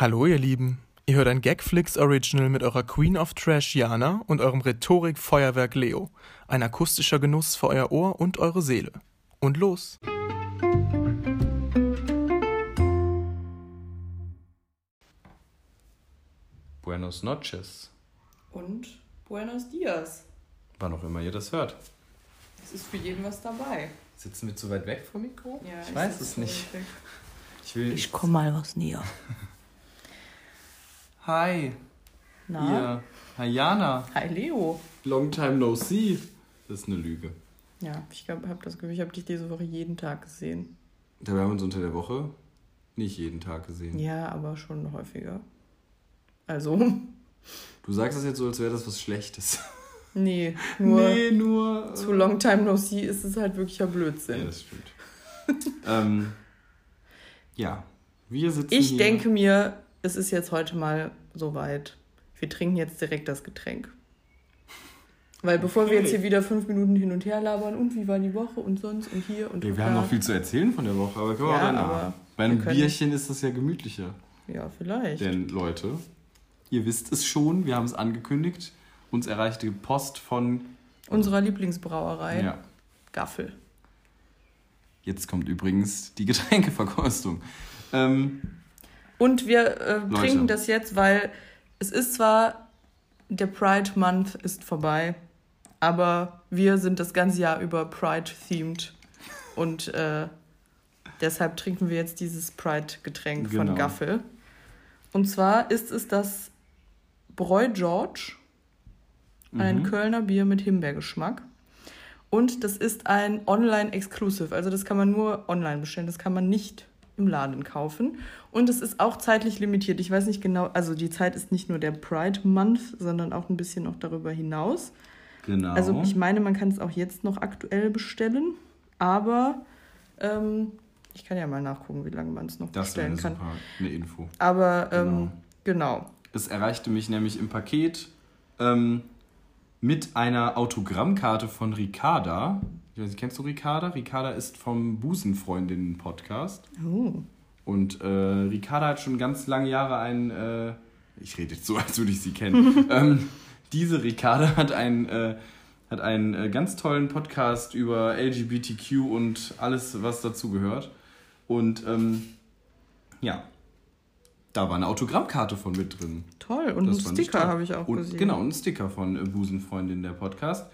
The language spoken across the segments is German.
Hallo ihr Lieben, ihr hört ein Gagflix Original mit eurer Queen of Trash Jana und eurem Rhetorik-Feuerwerk Leo. Ein akustischer Genuss für euer Ohr und eure Seele. Und los! Buenos noches. Und Buenos Dias. Wann auch immer ihr das hört. Es ist für jeden was dabei. Sitzen wir zu weit weg vom Mikro? Ja, ich weiß sitze es nicht. Ich will. Ich komm mal was näher. Hi. Na? Ihr. Hi Jana. Hi Leo. Long time no see. Das ist eine Lüge. Ja, ich habe das Gefühl, ich habe dich diese Woche jeden Tag gesehen. Dabei haben wir uns unter der Woche nicht jeden Tag gesehen. Ja, aber schon häufiger. Also, Du sagst das jetzt so, als wäre das was Schlechtes. nee, nur nee, nur. zu long time no see ist es halt wirklicher Ja, Blödsinn. das stimmt. ähm, ja. Wir sitzen ich hier. denke mir, es ist jetzt heute mal soweit. Wir trinken jetzt direkt das Getränk. Weil bevor wir Okay. jetzt hier wieder fünf Minuten hin und her labern und wie war die Woche und sonst und hier und Nee, wir haben noch viel zu erzählen von der Woche, aber können wir Ja, auch danach. Bei einem wir Bierchen ist das ja gemütlicher. Ja, vielleicht. Denn Leute, ihr wisst es schon, wir haben es angekündigt. Uns erreichte Post von. Unserer Lieblingsbrauerei, Ja, Gaffel. jetzt kommt übrigens die Getränkeverkostung. Ähm, Und wir äh, trinken das jetzt, weil es ist zwar, der Pride Month ist vorbei, aber wir sind das ganze Jahr über Pride-themed. Und äh, deshalb trinken wir jetzt dieses Pride-Getränk Genau. von Gaffel. Und zwar ist es das Bräu George, ein Mhm. Kölner Bier mit Himbeergeschmack. Und das ist ein Online-Exclusive, also das kann man nur online bestellen, das kann man nicht im Laden kaufen. Und es ist auch zeitlich limitiert. Ich weiß nicht genau, also die Zeit ist nicht nur der Pride Month, sondern auch ein bisschen noch darüber hinaus. genau. Also ich meine, man kann es auch jetzt noch aktuell bestellen, aber ähm, ich kann ja mal nachgucken, wie lange man es noch das wäre bestellen kann. super eine Info. Aber Genau. ähm, genau. Es erreichte mich nämlich im Paket ähm, mit einer Autogrammkarte von Ricarda. Ich weiß nicht, kennst du Ricarda? Ricarda ist vom Busenfreundinnen-Podcast. Oh. Und äh, Ricarda hat schon ganz lange Jahre ein, äh, ich rede jetzt so, als würde ich sie kennen. ähm, diese Ricarda hat einen, äh, hat einen äh, ganz tollen Podcast über LGBTQ und alles, was dazugehört. Und ähm, ja, da war eine Autogrammkarte von mit drin. Toll. Und Das einen ich Sticker habe ich auch und, gesehen. Genau, und ein Sticker von äh, Busenfreundin der Podcast.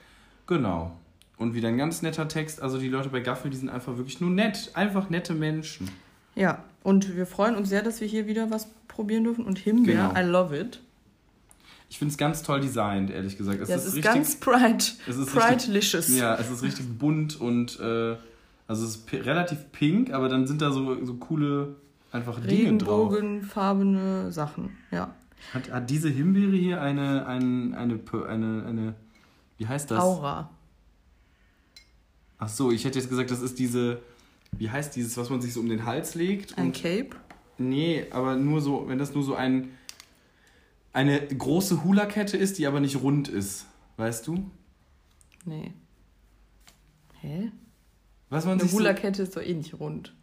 Genau. Und wieder ein ganz netter Text. Also die Leute bei Gaffel, die sind einfach wirklich nur nett. Einfach nette Menschen. Ja, und wir freuen uns sehr, dass wir hier wieder was probieren dürfen. Und Himbeer, Genau. I love it. Ich finde es ganz toll designt, ehrlich gesagt. Es ja, es ist, ist, richtig, ganz Pride. es ist Pride-licious. richtig, ja, es ist richtig bunt und äh, also es ist relativ pink, aber dann sind da so, so coole einfach Dinge drauf. Regenbogenfarbene Sachen, ja. Hat, hat diese Himbeere hier eine, ein, eine, eine, eine, eine, wie heißt das? Aura. Ach so, ich hätte jetzt gesagt, das ist diese, wie heißt dieses, was man sich so um den Hals legt? Ein Cape. nee, aber nur so, wenn das nur so ein, eine große Hula-Kette ist, die aber nicht rund ist. Weißt du? Nee. Hä? Was man Eine sich so, Hula-Kette ist doch eh nicht rund.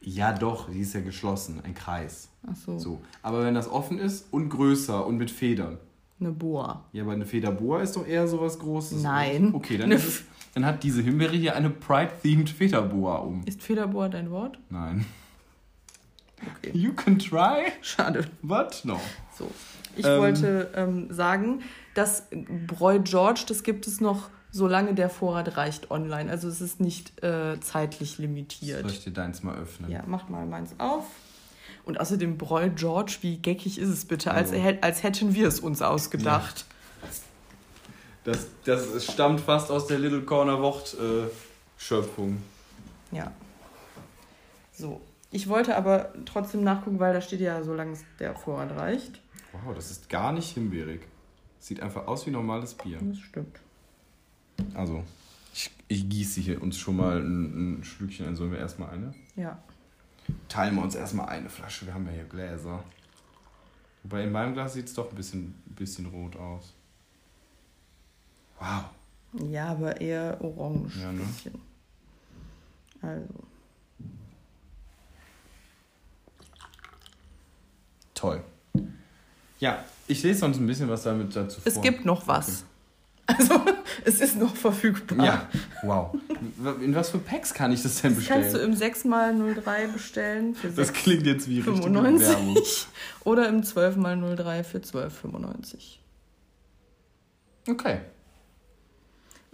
Ja, doch, die ist ja geschlossen, ein Kreis. Ach so. So. Aber wenn das offen ist und größer und mit Federn. Eine Boa. Ja, aber eine Federboa ist doch eher sowas Großes. Nein. Okay, dann, Eine ist es, dann hat diese Himbeere hier eine Pride-themed Federboa um. Ist Federboa dein Wort? Nein. Okay. You can try, Schade. but no. So. Ich Ähm. wollte ähm, sagen, das Bräu George, das gibt es noch, solange der Vorrat reicht online. Also es ist nicht äh, zeitlich limitiert. Soll ich dir deins mal öffnen? Ja, macht mal meins auf. Und außerdem Bräu George, wie geckig ist es bitte, als, als hätten wir es uns ausgedacht. Das, das stammt fast aus der Little Corner Wort äh, Schöpfung. Ja. So. Ich wollte aber trotzdem nachgucken, weil da steht ja, solange es der Vorrat reicht. Wow, das ist gar nicht himbeerig. Sieht einfach aus wie normales Bier. Das stimmt. Also, ich, ich gieße hier uns schon mal ein, ein Schlückchen ein. Sollen wir erstmal eine? Ja. Teilen wir uns erstmal eine Flasche. Wir haben ja hier Gläser. Wobei in meinem Glas sieht es doch ein bisschen, bisschen rot aus. Wow. Ja, aber eher orange. Ja, ne? bisschen. Also. Toll. Ja, ich lese sonst ein bisschen was damit dazu vor. Es gibt noch was. Also, es ist noch verfügbar. Ja, wow. In was für Packs kann ich das denn bestellen? Das kannst du im 6x03 bestellen für Das klingt jetzt wie 95 Werbung. Oder im 12x03 für 12,95. Okay.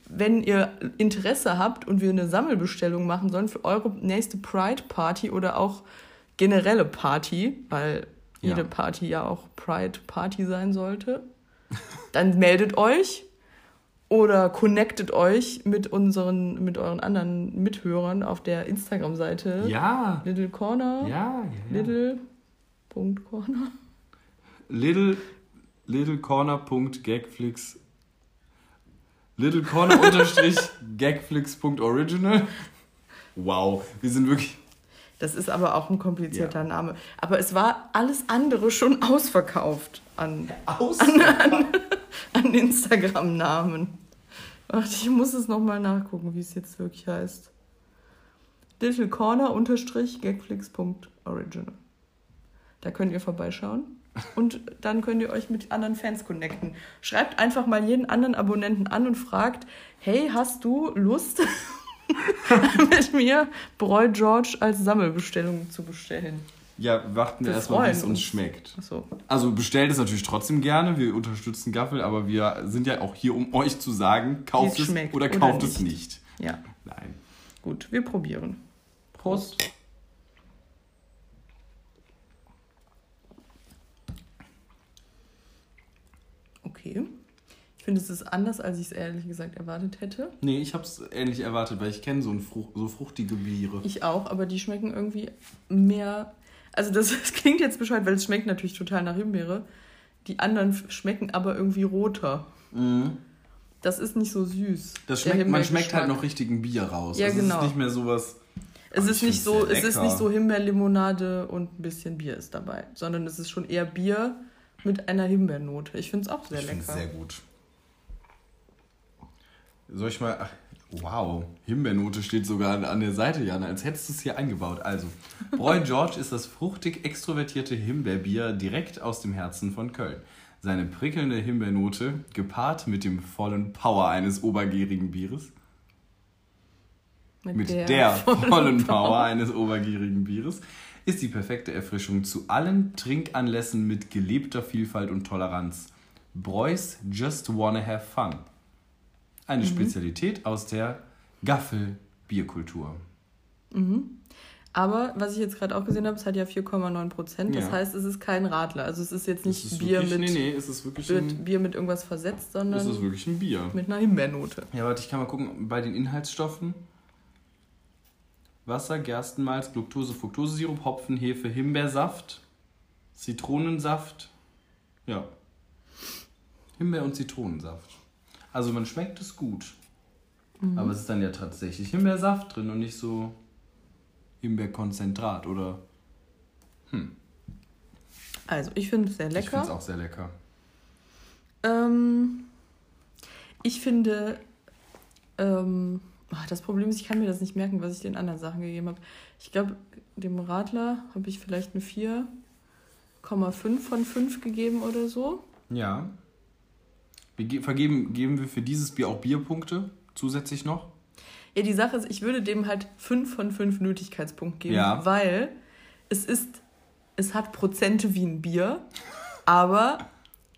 Wenn ihr Interesse habt und wir eine Sammelbestellung machen sollen für eure nächste Pride Party oder auch generelle Party, weil jede ja. Party ja auch Pride Party sein sollte, dann meldet euch oder connectet euch mit unseren, mit euren anderen Mithörern auf der Instagram-Seite. Ja. Little Corner. Ja, ja, ja. Little. Punkt Corner. Little, little Corner. Gagflix. Little Corner unterstrich Gagflix.original. Wow, wir sind wirklich. Das ist aber auch ein komplizierter ja. Name. Aber es war alles andere schon ausverkauft an, ausverkauft. an, an, an Instagram-Namen. Ach, ich muss es nochmal nachgucken, wie es jetzt wirklich heißt. Little Corner unterstrich gagflix.original. Da könnt ihr vorbeischauen und dann könnt ihr euch mit anderen Fans connecten. Schreibt einfach mal jeden anderen Abonnenten an und fragt, hey, hast du Lust, mit mir Bräu George als Sammelbestellung zu bestellen? Ja, warten wir erstmal, wie es uns schmeckt. So. Also bestellt es natürlich trotzdem gerne, wir unterstützen Gaffel, aber wir sind ja auch hier, um euch zu sagen, kauft es oder kauft oder es nicht. Ja. Nein. Gut, wir probieren. Prost. Okay. Ich finde, es ist anders, als ich es ehrlich gesagt erwartet hätte. Nee, ich habe es ähnlich erwartet, weil ich kenne so, Fruch so fruchtige Biere. Ich auch, aber die schmecken irgendwie mehr also das, das klingt jetzt bescheuert, weil es schmeckt natürlich total nach Himbeere. Die anderen schmecken aber irgendwie roter. Mhm. Das ist nicht so süß. Das schmeckt, man schmeckt halt noch richtigen Bier raus. Ja, also genau. Es ist nicht mehr sowas. Es ist nicht so, es ist nicht so Himbeerlimonade und ein bisschen Bier ist dabei, sondern es ist schon eher Bier mit einer Himbeernote. Ich finde es auch sehr ich lecker. Ich finde sehr gut. Soll ich mal. Ach, Wow, Himbeernote steht sogar an der Seite, Jana, als hättest du es hier eingebaut. Also, Bräu George ist das fruchtig extrovertierte Himbeerbier direkt aus dem Herzen von Köln. Seine prickelnde Himbeernote, gepaart mit dem vollen Power eines obergierigen Bieres, mit, mit der, der, vollen Power eines obergierigen Bieres, ist die perfekte Erfrischung zu allen Trinkanlässen mit gelebter Vielfalt und Toleranz. Bräus Just Wanna Have Fun. Eine mhm. Spezialität aus der Gaffel-Bierkultur. Mhm. Aber was ich jetzt gerade auch gesehen habe, es hat ja 4,9 Prozent. Das ja. heißt, es ist kein Radler. Also es ist jetzt nicht ist Bier wirklich, mit. Nee, nee, es wirklich ein, Bier mit irgendwas versetzt, sondern. Es ist wirklich ein Bier. Mit einer Himbeernote. Ja, warte, ich kann mal gucken, bei den Inhaltsstoffen. Wasser, Gerstenmalz, Glucose, Fructosesirup, Hopfen, Hefe, Himbeersaft, Zitronensaft. Ja. Himbeer- und Zitronensaft. Also man schmeckt es gut. Mhm. Aber es ist dann ja tatsächlich Himbeersaft drin und nicht so Himbeerkonzentrat oder. Hm. Also ich finde es sehr lecker. Ich finde es auch sehr lecker. Ähm, ich finde, ähm, das Problem ist, ich kann mir das nicht merken, was ich den anderen Sachen gegeben habe. Ich glaube, dem Radler habe ich vielleicht eine 4,5 von 5 gegeben oder so. Ja. Wir vergeben, geben wir für dieses Bier auch Bierpunkte zusätzlich noch? Ja, die Sache ist, ich würde dem halt 5 von 5 Nötigkeitspunkten geben, ja. weil es ist, es hat Prozente wie ein Bier, aber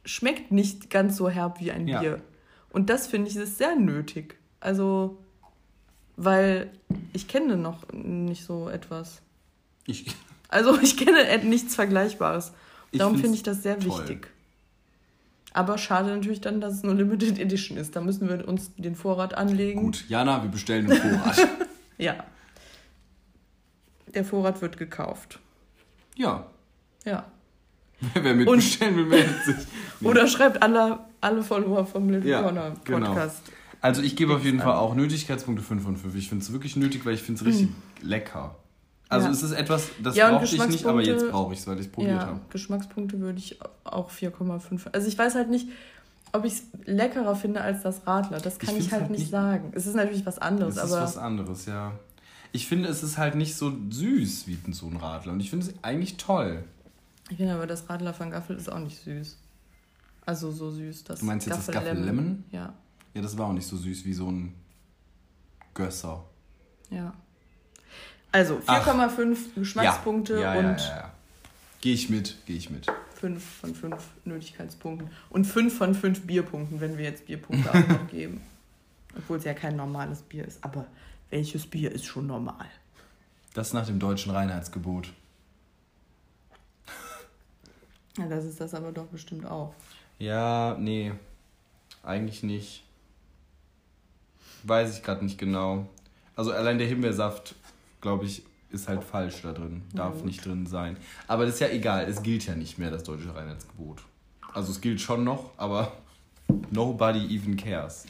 schmeckt nicht ganz so herb wie ein ja. Bier. Und das finde ich ist sehr nötig. Also, weil ich kenne noch nicht so etwas. Ich. Also ich kenne nichts Vergleichbares. Darum finde ich das sehr toll. wichtig. Aber schade natürlich dann, dass es nur Limited Edition ist. Da müssen wir uns den Vorrat anlegen. Gut, Jana, wir bestellen den Vorrat. ja. Der Vorrat wird gekauft. Ja. Ja. Wer mitbestellen will, meldet sich. Nee. Oder schreibt alle, alle Follower vom Little ja, Corner genau. Podcast. Genau. Also ich gebe auf jeden Fall auch Nötigkeitspunkte 5 von 5. Ich finde es wirklich nötig, weil ich finde es richtig mm. lecker. Also ja. es ist etwas, das ja, brauchte ich nicht, aber jetzt brauche ich es, weil ich es probiert ja, habe. Geschmackspunkte würde ich auch 4,5. Also ich weiß halt nicht, ob ich es leckerer finde als das Radler. Das kann ich, ich halt, halt, nicht, nicht sagen. Es ist natürlich was anderes. Es ist was anderes, ja. Ich finde, es ist halt nicht so süß wie so ein Radler. Und ich finde es eigentlich toll. Ich finde aber, das Radler von Gaffel ist auch nicht süß. Also so süß. Das du meinst jetzt Gaffel das Gaffel Lemon? Ja. Ja, das war auch nicht so süß wie so ein Gösser. Ja. Also 4,5 Geschmackspunkte ja. Ja, und. Ja. Gehe ich mit, gehe ich mit. 5 von 5 Nötigkeitspunkten. Und 5 von 5 Bierpunkten, wenn wir jetzt Bierpunkte auch noch geben. Obwohl es ja kein normales Bier ist. Aber welches Bier ist schon normal? Das nach dem deutschen Reinheitsgebot. Ja, das ist das aber doch bestimmt auch. Ja, nee. Eigentlich nicht. Weiß ich gerade nicht genau. Also allein der Himbeersaft, glaube ich, ist halt falsch da drin. Darf nicht drin sein. Aber das ist ja egal. Es gilt ja nicht mehr, das deutsche Reinheitsgebot. Also es gilt schon noch, aber nobody even cares.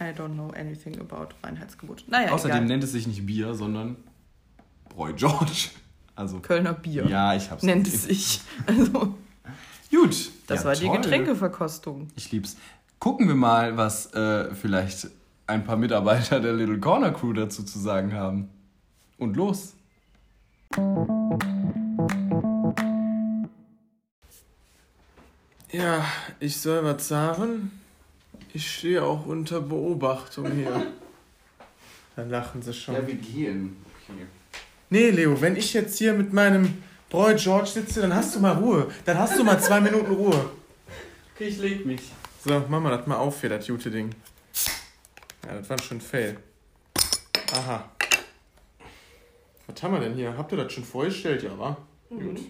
I don't know anything about Reinheitsgebot. Naja, Außerdem egal. nennt es sich nicht Bier, sondern Bräu George. Also Kölner Bier. Ja, ich hab's Nennt gesehen. es sich. Also, Gut. das Ja, war die toll. Getränkeverkostung. Ich lieb's. Gucken wir mal, was äh, vielleicht ein paar Mitarbeiter der Little Corner Crew dazu zu sagen haben. Und los. Ja, ich soll was sagen. Ich stehe auch unter Beobachtung hier. Da lachen sie schon. wir gehen. Okay. Nee, Leo, wenn ich jetzt hier mit meinem Bräu George sitze, dann hast du mal Ruhe. Dann hast du mal zwei Minuten Ruhe. Okay, ich leg mich. So, mach mal das mal auf hier, das gute Ding. Ja, das war schon ein Fail. Aha. Was haben wir denn hier? Habt ihr das schon vorgestellt? Ja, wa? Gut.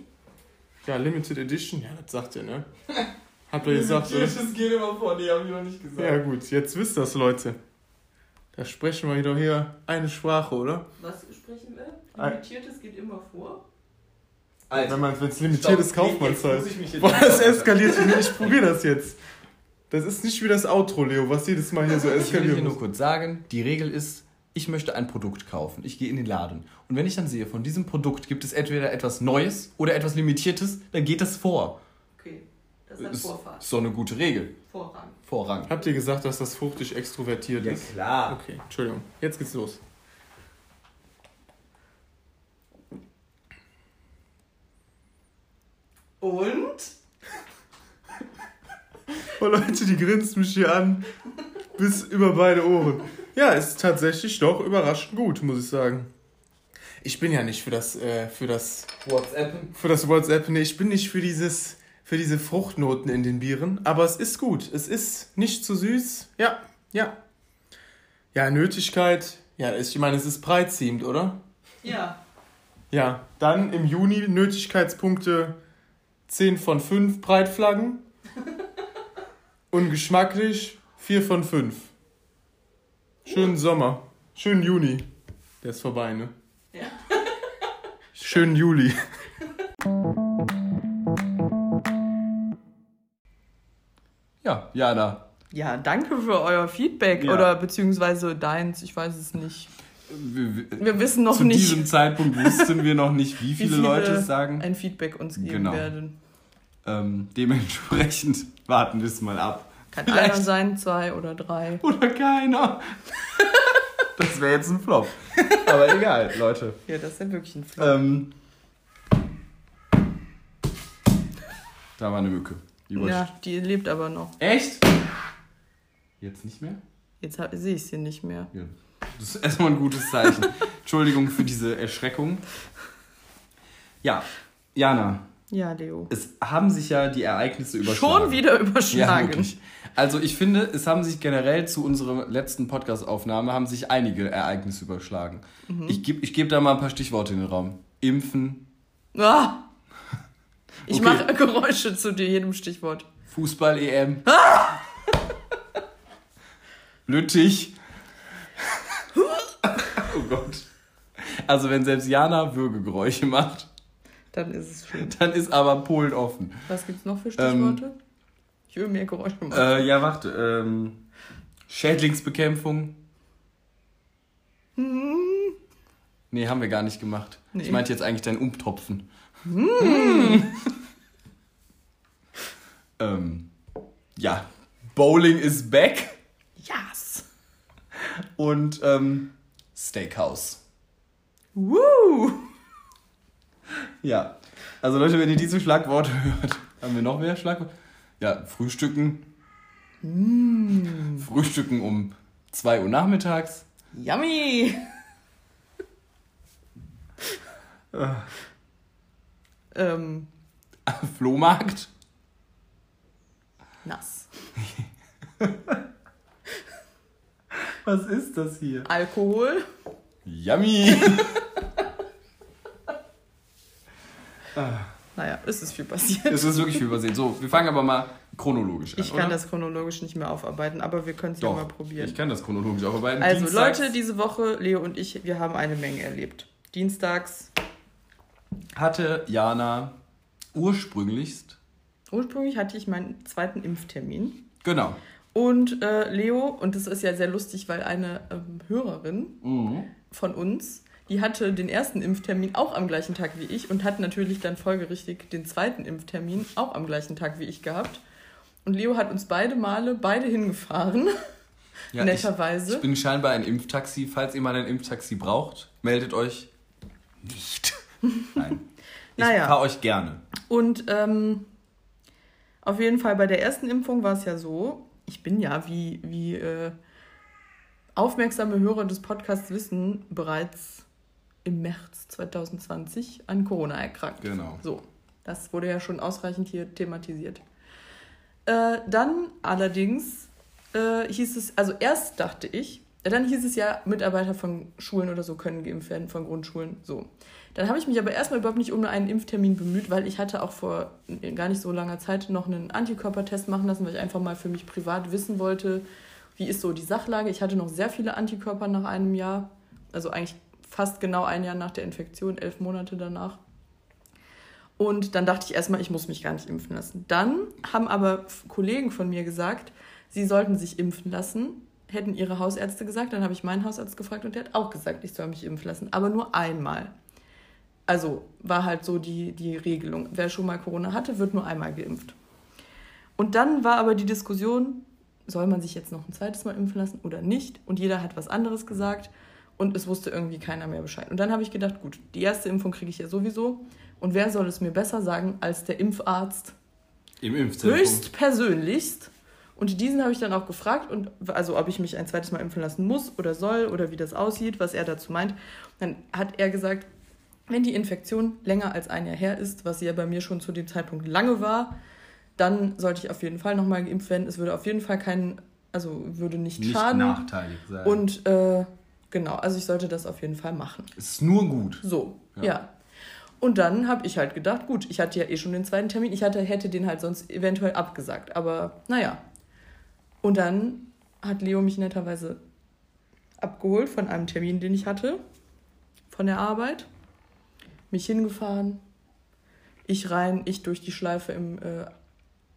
Ja, Limited Edition, ja, das sagt ihr, ne? Habt ihr gesagt, oder? Das geht immer vor, die haben ich noch nicht gesagt. Ja, gut, jetzt wisst das, Leute. Da sprechen wir doch hier eine Sprache, oder? Was sprechen wir? Limitiertes geht immer vor. Wenn man es limitiert ist, kauft man es halt. Boah, das eskaliert. Ich probiere das jetzt. Das ist nicht wie das Outro, Leo, was jedes Mal hier so Ich will eskaliert. dir nur kurz sagen, die Regel ist, ich möchte ein Produkt kaufen. Ich gehe in den Laden. Und wenn ich dann sehe, von diesem Produkt gibt es entweder etwas Neues oder etwas Limitiertes, dann geht das vor. Okay, das Ist, ist doch eine gute Regel. Vorrang. Vorrang. Habt ihr gesagt, dass das fruchtig extrovertiert ist? klar. Okay, Entschuldigung. Jetzt geht's los. Und? Oh Leute, die grinst mich hier an. Bis über beide Ohren. Ja, ist tatsächlich doch überraschend gut, muss ich sagen. Ich bin ja nicht für das, äh, für das, WhatsApp. für das WhatsApp. Nee, ich bin nicht für dieses, für diese Fruchtnoten in den Bieren. Aber es ist gut. Es ist nicht zu süß. Ja, ja. Ja, Nötigkeit. Ja, ich meine, es ist preisziehend, oder? Ja. Ja, dann im Juni Nötigkeitspunkte 10 von 5 Breitflaggen. Und geschmacklich 4 von 5. Schönen Sommer. Schönen Juni. Der ist vorbei, ne? Ja. Schönen Juli. Ja, Jana. Ja, danke für euer Feedback Ja. oder beziehungsweise deins, ich weiß es nicht. Wir, wir, Wir wissen noch zu nicht, diesem Zeitpunkt wussten wir noch nicht, wie viele, Leute es sagen. ein Feedback uns geben Genau. werden. Ähm, dementsprechend warten wir es mal ab. Kann Vielleicht- einer sein, zwei oder drei. Oder keiner. das wäre jetzt ein Flop. Aber egal, Leute. Ja, das ist ja wirklich ein Flop. Ähm, da war eine Mücke. Die ja, die lebt aber noch. Echt? Jetzt nicht mehr? Jetzt sehe ich sie nicht mehr. Ja. Das ist erstmal ein gutes Zeichen. Entschuldigung für diese Erschreckung. Ja, Jana, Ja, Leo. es haben sich ja die Ereignisse überschlagen. Schon wieder Ja, überschlagen. wirklich. Also ich finde, es haben sich generell zu unserer letzten Podcast-Aufnahme haben sich einige Ereignisse überschlagen. Mhm. Ich gebe ich geb da mal ein paar Stichworte in den Raum. Impfen, ah! Ich Okay. mache Geräusche zu dir, jedem Stichwort. Fußball-EM, Lüttich. oh Gott. Also wenn selbst Jana Würgegeräusche macht, Dann ist es schön. dann ist aber Polen offen. Was gibt's noch für Stichworte? ich will mehr Geräusche machen. Äh, ja, warte. Ähm, Schädlingsbekämpfung. Nee, haben wir gar nicht gemacht. Nee. Ich meinte jetzt eigentlich dein Umtopfen. Hm. ähm, ja, Bowling is back yes! und ähm, Steakhouse. Woo! Ja. Also Leute, wenn ihr diese Schlagworte hört, haben wir noch mehr Schlagworte? Ja, Frühstücken. Mm. Frühstücken um 2 Uhr nachmittags. Yummy! ähm. Flohmarkt. Nass. Was ist das hier? Alkohol. Yummy! Naja, es ist viel passiert. Es ist wirklich viel passiert. So, wir fangen aber mal chronologisch an. Ich kann oder? das chronologisch nicht mehr aufarbeiten, aber wir können es ja mal probieren. Ich kann das chronologisch aufarbeiten. Also, Dienstags. Leute, diese Woche, Leo und ich, wir haben eine Menge erlebt. Dienstags hatte Jana ursprünglichst. Ursprünglich hatte ich meinen zweiten Impftermin. Genau. Und äh, Leo, und das ist ja sehr lustig, weil eine ähm, Hörerin mhm. von uns, die hatte den ersten Impftermin auch am gleichen Tag wie ich und hat natürlich dann folgerichtig den zweiten Impftermin auch am gleichen Tag wie ich gehabt. Und Leo hat uns beide Male beide hingefahren. Ja, netterweise. Ich, ich bin scheinbar ein Impftaxi. Falls ihr mal ein Impftaxi braucht, meldet euch nicht. Nein. Ich naja. fahre euch gerne. Und ähm, auf jeden Fall bei der ersten Impfung war es ja so, ich bin ja, wie, wie äh, aufmerksame Hörer des Podcasts wissen, bereits im März 2020 an Corona erkrankt. Genau. So, das wurde ja schon ausreichend hier thematisiert. Äh, dann allerdings äh, hieß es, also erst dachte ich, dann hieß es ja, Mitarbeiter von Schulen oder so können geimpft werden, von Grundschulen, so. Dann habe ich mich aber erstmal überhaupt nicht um einen Impftermin bemüht, weil ich hatte auch vor gar nicht so langer Zeit noch einen Antikörpertest machen lassen, weil ich einfach mal für mich privat wissen wollte, wie ist so die Sachlage. Ich hatte noch sehr viele Antikörper nach einem Jahr, also eigentlich fast genau ein Jahr nach der Infektion, elf Monate danach. Und dann dachte ich erstmal, ich muss mich gar nicht impfen lassen. Dann haben aber Kollegen von mir gesagt, sie sollten sich impfen lassen, hätten ihre Hausärzte gesagt. Dann habe ich meinen Hausarzt gefragt und der hat auch gesagt, ich soll mich impfen lassen, aber nur einmal. Also war halt so die, die Regelung. Wer schon mal Corona hatte, wird nur einmal geimpft. Und dann war aber die Diskussion, soll man sich jetzt noch ein zweites Mal impfen lassen oder nicht? Und jeder hat was anderes gesagt und es wusste irgendwie keiner mehr Bescheid. Und dann habe ich gedacht, gut, die erste Impfung kriege ich ja sowieso. Und wer soll es mir besser sagen als der Impfarzt? Im Impfzentrum. Höchst persönlichst. Und diesen habe ich dann auch gefragt, und, also ob ich mich ein zweites Mal impfen lassen muss oder soll oder wie das aussieht, was er dazu meint. Dann hat er gesagt, wenn die Infektion länger als ein Jahr her ist, was sie ja bei mir schon zu dem Zeitpunkt lange war, dann sollte ich auf jeden Fall nochmal geimpft werden. Es würde auf jeden Fall keinen, also würde nicht, nicht schaden. nachteilig sein. Und äh, genau, also ich sollte das auf jeden Fall machen. Ist nur gut. So, ja. ja. Und dann habe ich halt gedacht, gut, ich hatte ja eh schon den zweiten Termin, ich hatte, hätte den halt sonst eventuell abgesagt. Aber naja. Und dann hat Leo mich netterweise abgeholt von einem Termin, den ich hatte, von der Arbeit mich hingefahren, ich rein, ich durch die Schleife im, äh,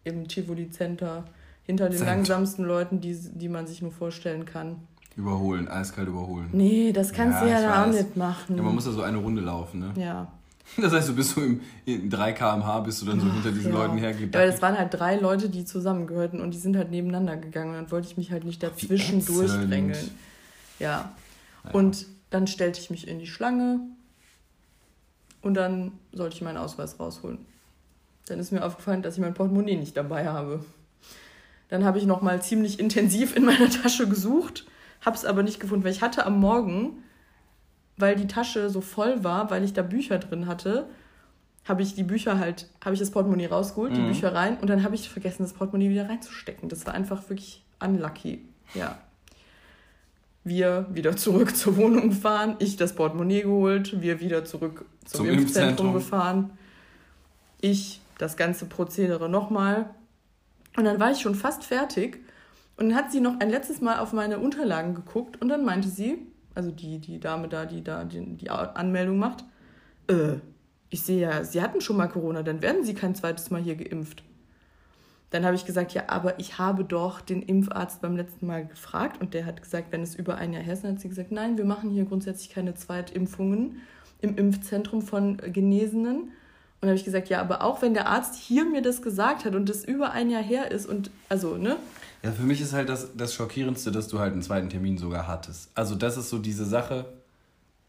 im Tivoli Center, hinter den Cent. langsamsten Leuten, die, die man sich nur vorstellen kann. Überholen, eiskalt überholen. Nee, das kannst ja, du ja da auch nicht machen. Ja, man muss ja so eine Runde laufen, ne? Ja. Das heißt, du bist so im, in 3 km/h bist du dann so Ach, hinter diesen ja. Leuten hergedacht. Ja, weil es waren halt drei Leute, die zusammengehörten und die sind halt nebeneinander gegangen und dann wollte ich mich halt nicht dazwischen durchdrängeln. Ja. ja. Und dann stellte ich mich in die Schlange, und dann sollte ich meinen Ausweis rausholen. Dann ist mir aufgefallen, dass ich mein Portemonnaie nicht dabei habe. Dann habe ich nochmal ziemlich intensiv in meiner Tasche gesucht, habe es aber nicht gefunden, weil ich hatte am Morgen, weil die Tasche so voll war, weil ich da Bücher drin hatte, habe ich die Bücher halt, habe ich das Portemonnaie rausgeholt, mhm. die Bücher rein und dann habe ich vergessen, das Portemonnaie wieder reinzustecken. Das war einfach wirklich unlucky. Ja wir wieder zurück zur Wohnung fahren, ich das Portemonnaie geholt, wir wieder zurück zum, zum Impfzentrum, Impfzentrum gefahren, ich das ganze Prozedere nochmal. Und dann war ich schon fast fertig. Und dann hat sie noch ein letztes Mal auf meine Unterlagen geguckt und dann meinte sie, also die, die Dame da, die da die, die Anmeldung macht, äh, ich sehe ja, Sie hatten schon mal Corona, dann werden Sie kein zweites Mal hier geimpft. Dann habe ich gesagt, ja, aber ich habe doch den Impfarzt beim letzten Mal gefragt und der hat gesagt, wenn es über ein Jahr her ist, dann hat sie gesagt, nein, wir machen hier grundsätzlich keine Zweitimpfungen im Impfzentrum von Genesenen. Und dann habe ich gesagt, ja, aber auch wenn der Arzt hier mir das gesagt hat und das über ein Jahr her ist und also, ne? Ja, für mich ist halt das, das Schockierendste, dass du halt einen zweiten Termin sogar hattest. Also das ist so diese Sache,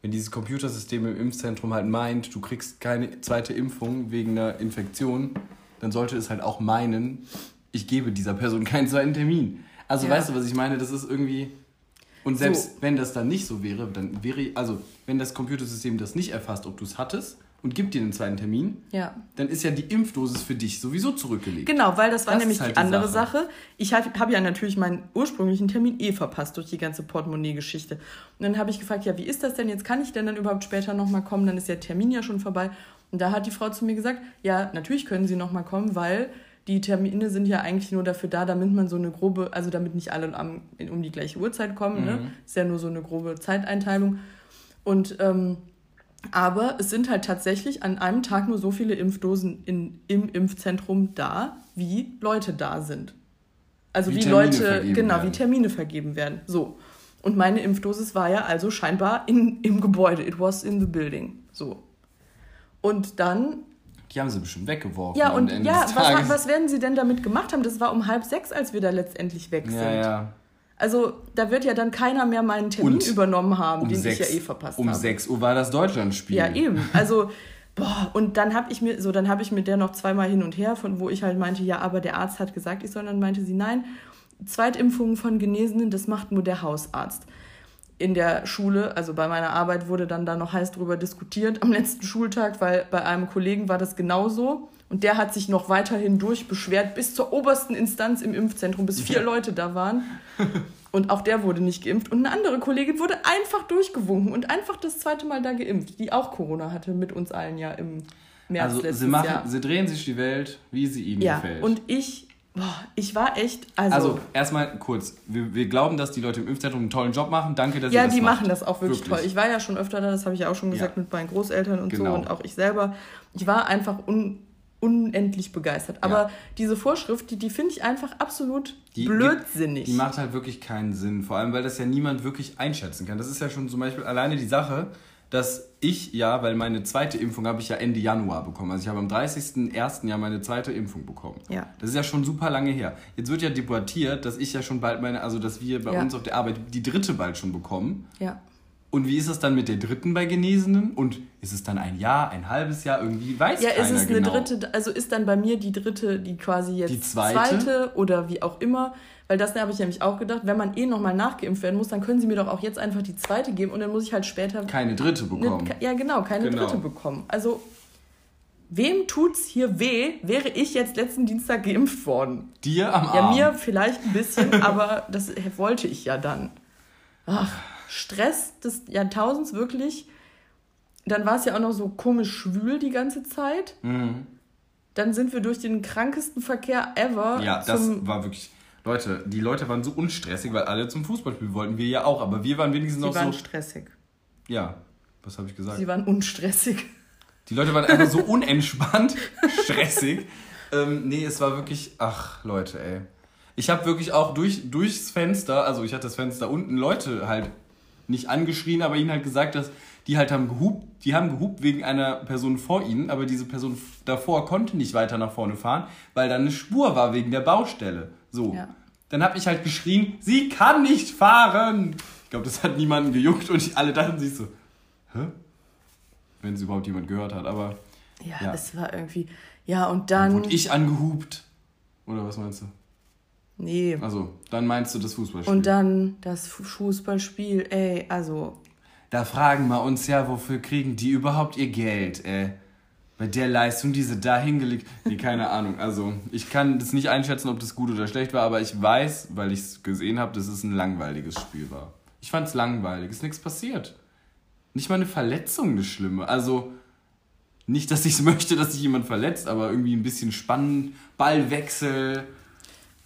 wenn dieses Computersystem im Impfzentrum halt meint, du kriegst keine zweite Impfung wegen einer Infektion, dann sollte es halt auch meinen, ich gebe dieser Person keinen zweiten Termin. Also ja. weißt du, was ich meine? Das ist irgendwie. Und selbst so. wenn das dann nicht so wäre, dann wäre, also wenn das Computersystem das nicht erfasst, ob du es hattest, und gibt dir einen zweiten Termin, ja. dann ist ja die Impfdosis für dich sowieso zurückgelegt. Genau, weil das war das nämlich halt die andere Sache. Sache. Ich habe hab ja natürlich meinen ursprünglichen Termin eh verpasst durch die ganze Portemonnaie-Geschichte. Und dann habe ich gefragt, ja, wie ist das denn? Jetzt kann ich denn dann überhaupt später nochmal kommen? Dann ist der Termin ja schon vorbei. Und da hat die Frau zu mir gesagt, ja, natürlich können Sie nochmal kommen, weil die Termine sind ja eigentlich nur dafür da, damit man so eine grobe, also damit nicht alle am, um die gleiche Uhrzeit kommen. Ne? Mhm. Ne? Ist ja nur so eine grobe Zeiteinteilung. Und ähm, aber es sind halt tatsächlich an einem Tag nur so viele Impfdosen in, im Impfzentrum da, wie Leute da sind. Also wie, wie Leute, genau, werden. wie Termine vergeben werden. So. Und meine Impfdosis war ja also scheinbar in, im Gebäude. It was in the building. So. Und dann. Die haben sie bestimmt weggeworfen. Ja, und ja, was, was werden sie denn damit gemacht haben? Das war um halb sechs, als wir da letztendlich weg sind. Ja, ja. Also da wird ja dann keiner mehr meinen Termin und übernommen haben, um den sechs, ich ja eh verpasst um habe. Um 6 Uhr war das Deutschlandspiel. Ja, eben. Also, boah, und dann habe ich mir, so, dann habe ich mit der noch zweimal hin und her, von wo ich halt meinte, ja, aber der Arzt hat gesagt, ich soll, dann meinte sie, nein, Zweitimpfungen von Genesenen, das macht nur der Hausarzt. In der Schule, also bei meiner Arbeit, wurde dann da noch heiß drüber diskutiert am letzten Schultag, weil bei einem Kollegen war das genauso. Und der hat sich noch weiterhin durchbeschwert bis zur obersten Instanz im Impfzentrum, bis vier ja. Leute da waren. Und auch der wurde nicht geimpft. Und eine andere Kollegin wurde einfach durchgewunken und einfach das zweite Mal da geimpft, die auch Corona hatte, mit uns allen ja im März also sie machen, Jahr. Sie drehen sich die Welt, wie sie ihnen ja, gefällt. Und ich, boah, ich war echt. Also, also erstmal kurz. Wir, wir glauben, dass die Leute im Impfzentrum einen tollen Job machen. Danke, dass ja, ihr das Ja, die machen das auch wirklich, wirklich, toll. Ich war ja schon öfter da, das habe ich ja auch schon gesagt, ja. mit meinen Großeltern und genau. so und auch ich selber. Ich war einfach un unendlich begeistert. Aber ja. diese Vorschrift, die, die finde ich einfach absolut die, blödsinnig. Die, die, macht halt wirklich keinen Sinn. Vor allem, weil das ja niemand wirklich einschätzen kann. Das ist ja schon zum Beispiel alleine die Sache, dass ich ja, weil meine zweite Impfung habe ich ja Ende Januar bekommen. Also ich habe am 30.01. ja meine zweite Impfung bekommen. Ja. Das ist ja schon super lange her. Jetzt wird ja debattiert, dass ich ja schon bald meine, also dass wir bei ja. uns auf der Arbeit die dritte bald schon bekommen. Ja. Und wie ist es dann mit der dritten bei Genesenen? Und ist es dann ein Jahr, ein halbes Jahr? Irgendwie weiß ja, keiner ist es genau. eine dritte, also ist dann bei mir die dritte, die quasi jetzt die zweite? zweite oder wie auch immer. Weil das habe ich nämlich auch gedacht, wenn man eh nochmal nachgeimpft werden muss, dann können sie mir doch auch jetzt einfach die zweite geben und dann muss ich halt später. Keine dritte bekommen. Eine, ja, genau, keine genau. dritte bekommen. Also, wem tut's hier weh, wäre ich jetzt letzten Dienstag geimpft worden? Dir am Arm? Ja, mir vielleicht ein bisschen, aber das wollte ich ja dann. Ach. Stress des Jahrtausends wirklich. Dann war es ja auch noch so komisch schwül die ganze Zeit. Mhm. Dann sind wir durch den krankesten Verkehr ever. Ja, das war wirklich. Leute, die Leute waren so unstressig, weil alle zum Fußballspiel wollten. Wir ja auch, aber wir waren wenigstens noch so. Sie waren stressig. Ja, was habe ich gesagt? Sie waren unstressig. Die Leute waren einfach so unentspannt, stressig. Ähm, nee, es war wirklich. Ach, Leute, ey. Ich habe wirklich auch durch, durchs Fenster, also ich hatte das Fenster unten, Leute halt nicht angeschrien, aber ihnen halt gesagt, dass die halt haben gehupt, die haben gehupt wegen einer Person vor ihnen, aber diese Person davor konnte nicht weiter nach vorne fahren, weil da eine Spur war wegen der Baustelle. So. Ja. Dann habe ich halt geschrien, sie kann nicht fahren. Ich glaube, das hat niemanden gejuckt und alle dachten sich so, hä? Wenn es überhaupt jemand gehört hat, aber. Ja, ja, es war irgendwie. Ja, und dann. Wurde ich angehupt. Oder was meinst du? Nee. Also, dann meinst du das Fußballspiel. Und dann das Fußballspiel, ey, also. Da fragen wir uns ja, wofür kriegen die überhaupt ihr Geld, ey? Bei der Leistung, die sie da hingelegt. Nee, keine Ahnung. Also, ich kann das nicht einschätzen, ob das gut oder schlecht war, aber ich weiß, weil ich es gesehen habe, dass es ein langweiliges Spiel war. Ich fand es langweilig. Ist nichts passiert. Nicht mal eine Verletzung eine schlimme. Also, nicht, dass ich es möchte, dass sich jemand verletzt, aber irgendwie ein bisschen spannend. Ballwechsel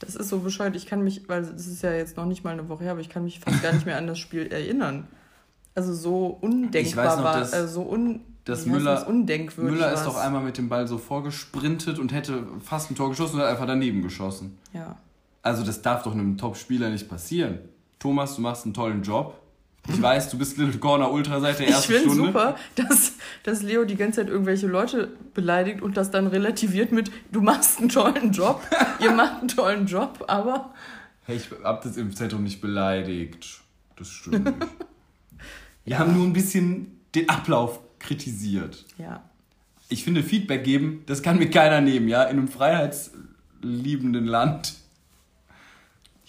das ist so bescheuert. Ich kann mich, weil das ist ja jetzt noch nicht mal eine Woche her, aber ich kann mich fast gar nicht mehr an das Spiel erinnern. Also so undenkbar noch, war, dass, also so un, dass Müller, das undenkwürdig Müller ist doch einmal mit dem Ball so vorgesprintet und hätte fast ein Tor geschossen und hat einfach daneben geschossen. Ja. Also das darf doch einem Top-Spieler nicht passieren. Thomas, du machst einen tollen Job. Ich weiß, du bist Little Corner Ultra seit der ersten ich Stunde. Ich finde super, dass, dass Leo die ganze Zeit irgendwelche Leute beleidigt und das dann relativiert mit, du machst einen tollen Job, ihr macht einen tollen Job, aber... Hey, ich hab das Impfzentrum nicht beleidigt. Das stimmt nicht. Wir ja. haben nur ein bisschen den Ablauf kritisiert. Ja. Ich finde, Feedback geben, das kann mir keiner nehmen, ja, in einem freiheitsliebenden Land.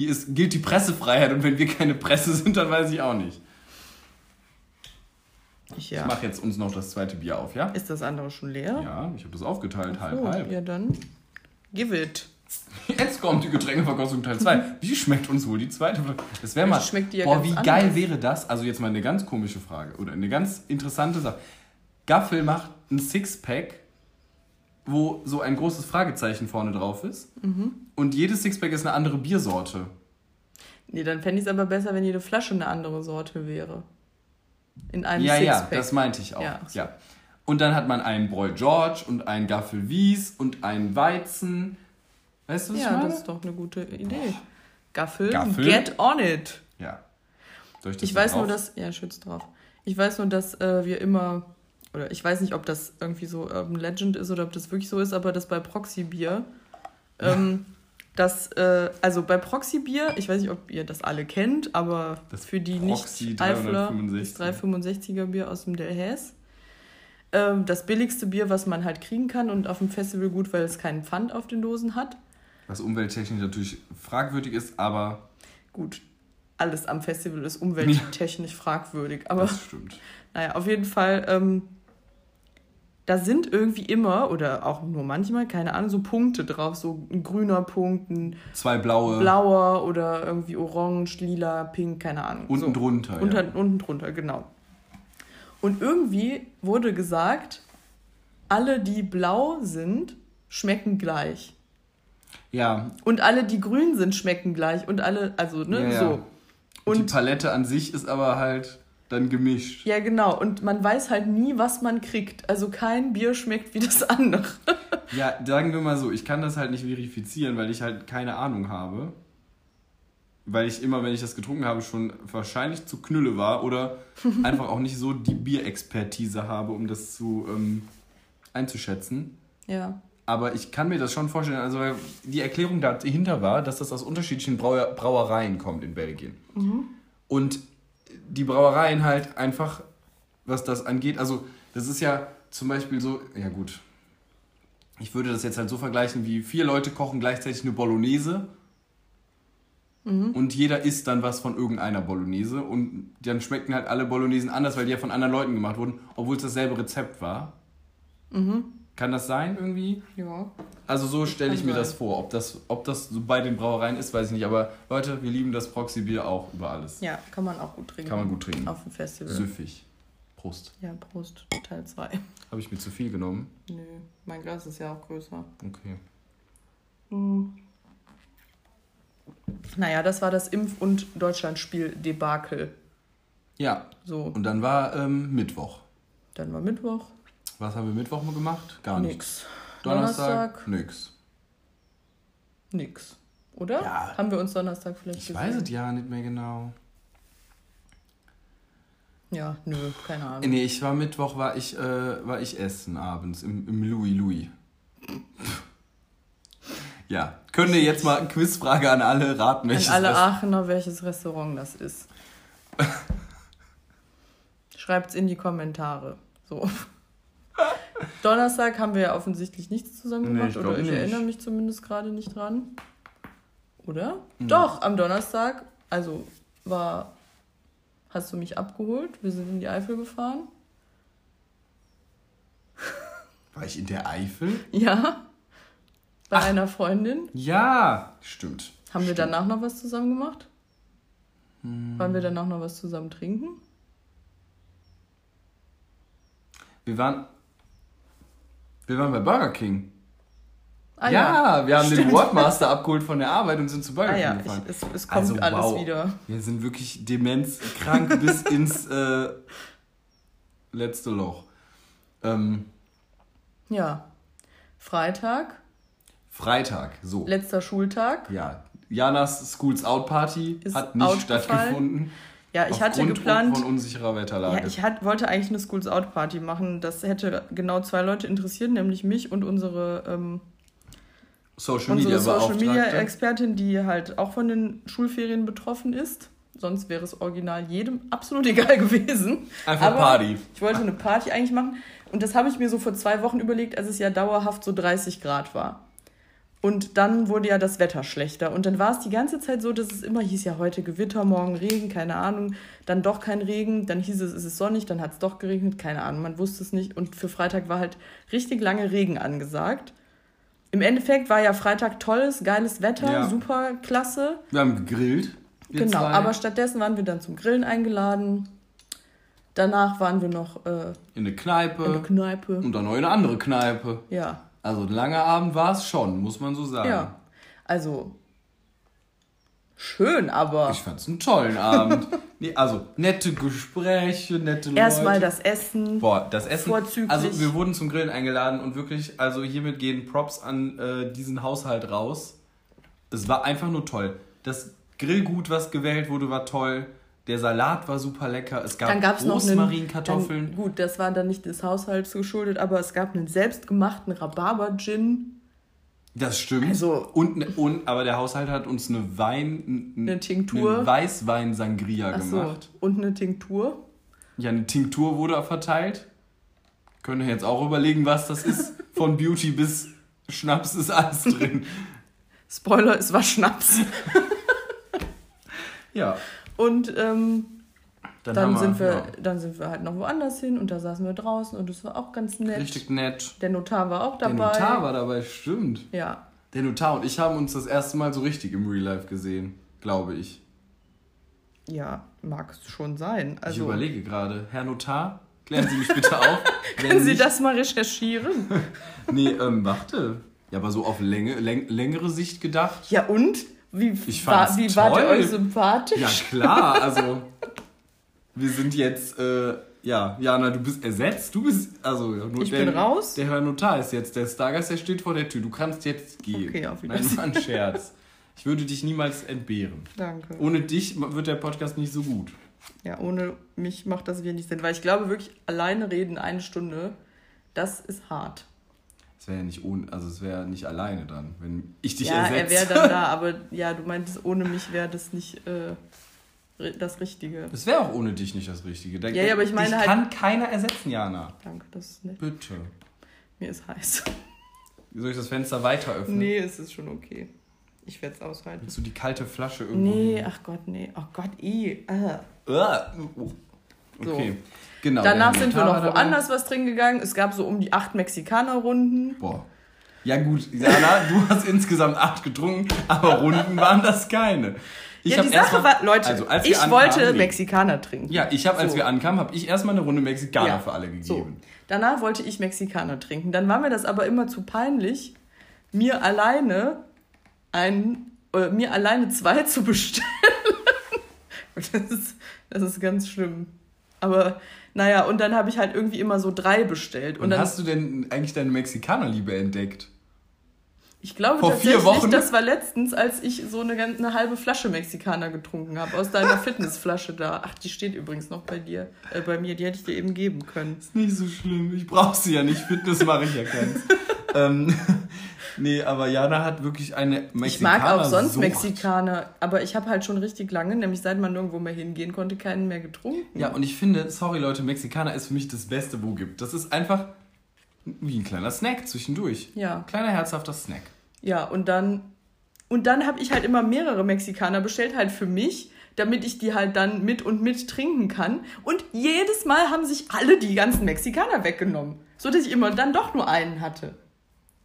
Hier ist, gilt die Pressefreiheit und wenn wir keine Presse sind, dann weiß ich auch nicht. Ja. Ich mache jetzt uns noch das zweite Bier auf, ja? Ist das andere schon leer? Ja, ich habe das aufgeteilt, Ach halb, halb. Ja, dann give it. Jetzt kommt die Getränkeverkostung Teil 2. Wie schmeckt uns wohl die zweite? Das wäre mal. Schmeckt die ja boah, wie anders. geil wäre das? Also jetzt mal eine ganz komische Frage oder eine ganz interessante Sache. Gaffel macht ein Sixpack, wo so ein großes Fragezeichen vorne drauf ist. Mhm. Und jedes Sixpack ist eine andere Biersorte. Nee, dann fände ich es aber besser, wenn jede Flasche eine andere Sorte wäre. In einem ja, Sixpack. Ja, das meinte ich auch. Ja, so. ja. Und dann hat man einen Boy George und einen Gaffel Wies und einen Weizen Weißt du, was ja, ich meine? das ist doch eine gute Idee. Gaffel, Gaffel. get on it. Ja. Ich das ich weiß drauf? nur, dass. Ja, schütz drauf. Ich weiß nur, dass äh, wir immer. Oder ich weiß nicht, ob das irgendwie so Urban Legend ist oder ob das wirklich so ist, aber dass bei Proxy-Bier. Ähm, dass, äh, also bei Proxy-Bier, ich weiß nicht, ob ihr das alle kennt, aber das für die Nicht-Eifler, das 365er Bier aus dem Delhaize. Ähm, das billigste Bier, was man halt kriegen kann und auf dem Festival gut, weil es keinen Pfand auf den Dosen hat. Was umwelttechnisch natürlich fragwürdig ist, aber. Gut, alles am Festival ist umwelttechnisch fragwürdig. Aber, das stimmt. Naja, auf jeden Fall, ähm, da sind irgendwie immer, oder auch nur manchmal, keine Ahnung, so Punkte drauf. So ein grüner Punkt, ein Zwei blaue. Blauer oder irgendwie orange, lila, pink, keine Ahnung. Unten so. drunter. Unter, ja. Unten drunter, genau. Und irgendwie wurde gesagt, alle, die blau sind, schmecken gleich. Ja. Und alle, die grün sind, schmecken gleich. Und alle, also, ne, ja, so. Ja. Und die Palette an sich ist aber halt dann gemischt. Ja, genau. Und man weiß halt nie, was man kriegt. Also kein Bier schmeckt wie das andere. ja, sagen wir mal so, ich kann das halt nicht verifizieren, weil ich halt keine Ahnung habe. Weil ich immer, wenn ich das getrunken habe, schon wahrscheinlich zu Knülle war oder einfach auch nicht so die Bierexpertise habe, um das zu ähm, einzuschätzen. Ja. Aber ich kann mir das schon vorstellen, also die Erklärung dahinter war, dass das aus unterschiedlichen Brauer Brauereien kommt in Belgien. Mhm. Und die Brauereien halt einfach, was das angeht, also das ist ja zum Beispiel so, ja gut, ich würde das jetzt halt so vergleichen, wie vier Leute kochen gleichzeitig eine Bolognese mhm. und jeder isst dann was von irgendeiner Bolognese und dann schmecken halt alle Bolognesen anders, weil die ja von anderen Leuten gemacht wurden, obwohl es dasselbe Rezept war. Mhm. Kann das sein irgendwie? Ja. Also so stelle ich mir sein. das vor. Ob das, ob das so bei den Brauereien ist, weiß ich nicht. Aber Leute, wir lieben das Proxy-Bier auch über alles. Ja, kann man auch gut trinken. Kann man gut trinken. Auf dem Festival. Süffig. Prost. Ja, Prost. Teil 2. Habe ich mir zu viel genommen? Nö, mein Glas ist ja auch größer. Okay. Hm. Naja, das war das Impf- und Deutschlandspiel-Debakel. Ja. So. Und dann war ähm, Mittwoch. Dann war Mittwoch. Was haben wir Mittwoch gemacht? Gar nichts. Donnerstag, Donnerstag nix. Nix. Oder? Ja. Haben wir uns Donnerstag vielleicht ich gesehen? Ich weiß es ja nicht mehr genau. Ja, nö, keine Ahnung. Nee, ich war Mittwoch, war ich, äh, war ich essen abends im, im Louis Louis. ja, können wir jetzt mal eine Quizfrage an alle raten, welches An alle Aachener, welches Restaurant das ist. Schreibt's in die Kommentare. So. Donnerstag haben wir ja offensichtlich nichts zusammen gemacht. Nee, ich oder ich nicht. erinnere mich zumindest gerade nicht dran. Oder? Mhm. Doch, am Donnerstag, also war, hast du mich abgeholt. Wir sind in die Eifel gefahren. War ich in der Eifel? Ja. Bei Ach, einer Freundin. Ja, stimmt. Haben stimmt. wir danach noch was zusammen gemacht? Hm. Wollen wir danach noch was zusammen trinken? Wir waren. Wir waren bei Burger King. Ah, ja, ja, wir haben stimmt. den Wordmaster abgeholt von der Arbeit und sind zu Burger ah, King ja, gefahren. Ich, es, es kommt also, alles wow. wieder. Wir sind wirklich demenzkrank bis ins äh, letzte Loch. Ähm, ja. Freitag. Freitag, so. Letzter Schultag. Ja. Janas Schools Out Party Ist hat nicht stattgefunden. Ja, ich hatte geplant. Von unsicherer Wetterlage. Ja, ich hat, wollte eigentlich eine Schools Out Party machen. Das hätte genau zwei Leute interessiert, nämlich mich und unsere ähm, Social Media, unsere Social Media Expertin, die halt auch von den Schulferien betroffen ist. Sonst wäre es original jedem absolut egal gewesen. Einfach Aber Party. Ich wollte eine Party eigentlich machen. Und das habe ich mir so vor zwei Wochen überlegt, als es ja dauerhaft so 30 Grad war. Und dann wurde ja das Wetter schlechter. Und dann war es die ganze Zeit so, dass es immer hieß, ja, heute Gewitter, morgen Regen, keine Ahnung. Dann doch kein Regen, dann hieß es, es ist sonnig, dann hat es doch geregnet, keine Ahnung, man wusste es nicht. Und für Freitag war halt richtig lange Regen angesagt. Im Endeffekt war ja Freitag tolles, geiles Wetter, ja. super klasse. Wir haben gegrillt. Genau, zwei. aber stattdessen waren wir dann zum Grillen eingeladen. Danach waren wir noch äh, in eine Kneipe. In eine Kneipe. Und dann noch in eine andere Kneipe. Ja. Also ein langer Abend war es schon, muss man so sagen. Ja. Also schön, aber. Ich fand es einen tollen Abend. nee, also nette Gespräche, nette Leute. Erstmal das Essen. Boah, das Essen. Vorzüglich. Also wir wurden zum Grillen eingeladen und wirklich, also hiermit gehen Props an äh, diesen Haushalt raus. Es war einfach nur toll. Das Grillgut, was gewählt wurde, war toll. Der Salat war super lecker. Es gab dann gab's Rosmarinkartoffeln. Dann, gut, das war dann nicht des Haushalts geschuldet, aber es gab einen selbstgemachten Rhabarber-Gin. Das stimmt. Also, und, und, aber der Haushalt hat uns eine Wein. Eine Tinktur. Eine Weißwein-Sangria gemacht. So. Und eine Tinktur. Ja, eine Tinktur wurde verteilt. Könnt ihr jetzt auch überlegen, was das ist. Von Beauty bis Schnaps ist alles drin. Spoiler, es war Schnaps. ja. Und ähm, dann, dann sind wir, ja. dann sind wir halt noch woanders hin und da saßen wir draußen und es war auch ganz nett. Richtig nett. Der Notar war auch dabei. Der Notar war dabei, stimmt. Ja. Der Notar und ich haben uns das erste Mal so richtig im Real Life gesehen, glaube ich. Ja, mag es schon sein. Also, ich überlege gerade, Herr Notar, klären Sie mich bitte auf. Können Sie das mal recherchieren? nee, ähm, warte. Ja, aber so auf Länge, läng längere Sicht gedacht. Ja, und? Wie, ich war, wie wart ihr euch sympathisch? Ja, klar, also wir sind jetzt, äh, ja, Jana, du bist ersetzt, du bist, also ich der, bin raus. Der Herr Notar ist jetzt der Stargast, der steht vor der Tür, du kannst jetzt gehen. Okay, auf Wiedersehen. Nein, war ein Scherz. Ich würde dich niemals entbehren. Danke. Ohne dich wird der Podcast nicht so gut. Ja, ohne mich macht das wenig Sinn, weil ich glaube wirklich, alleine reden eine Stunde, das ist hart. Es wäre ja nicht ohne, also es wäre nicht alleine dann, wenn ich dich ja, ersetze. Ja, er wäre dann da, aber ja, du meintest, ohne mich wäre das nicht äh, das Richtige. Es wäre auch ohne dich nicht das Richtige. Da, ja, ja, aber ich meine dich halt. kann keiner ersetzen, Jana. Danke, das ist nett. Bitte. Mir ist heiß. Soll ich das Fenster weiter öffnen? Nee, es ist schon okay. Ich werde es aushalten. Willst du die kalte Flasche irgendwo? Nee, hin? ach Gott, nee. Oh Gott, eh. Uh. Uh. Okay. So. Genau. Danach sind wir noch woanders was drin gegangen. Es gab so um die acht Mexikaner-Runden. Boah. Ja gut, Jana, du hast insgesamt acht getrunken, aber Runden waren das keine. Ich ja, die Sache mal, war, Leute, also, ich ankamen, wollte. Mexikaner trinken. Ja, ich habe, als so. wir ankamen, habe ich erstmal eine Runde Mexikaner ja. für alle gegeben. So. Danach wollte ich Mexikaner trinken. Dann war mir das aber immer zu peinlich, mir alleine ein, äh, mir alleine zwei zu bestellen. das, ist, das ist ganz schlimm. Aber naja, und dann habe ich halt irgendwie immer so drei bestellt. Und, und dann, hast du denn eigentlich deine Mexikanerliebe entdeckt? Ich glaube Vor tatsächlich, vier Wochen? das war letztens, als ich so eine, eine halbe Flasche Mexikaner getrunken habe, aus deiner Fitnessflasche da. Ach, die steht übrigens noch bei dir, äh, bei mir, die hätte ich dir eben geben können. Ist nicht so schlimm, ich brauche sie ja nicht, Fitness mache ich ja keins. ähm, nee, aber Jana hat wirklich eine Mexikaner. Ich mag auch sonst Sucht. Mexikaner, aber ich habe halt schon richtig lange, nämlich seit man nirgendwo mehr hingehen konnte, keinen mehr getrunken. Ja, und ich finde, sorry Leute, Mexikaner ist für mich das Beste, wo gibt. Das ist einfach wie ein kleiner Snack zwischendurch. Ja. Kleiner herzhafter Snack. Ja, und dann und dann habe ich halt immer mehrere Mexikaner bestellt, halt für mich, damit ich die halt dann mit und mit trinken kann. Und jedes Mal haben sich alle die ganzen Mexikaner weggenommen, so dass ich immer dann doch nur einen hatte.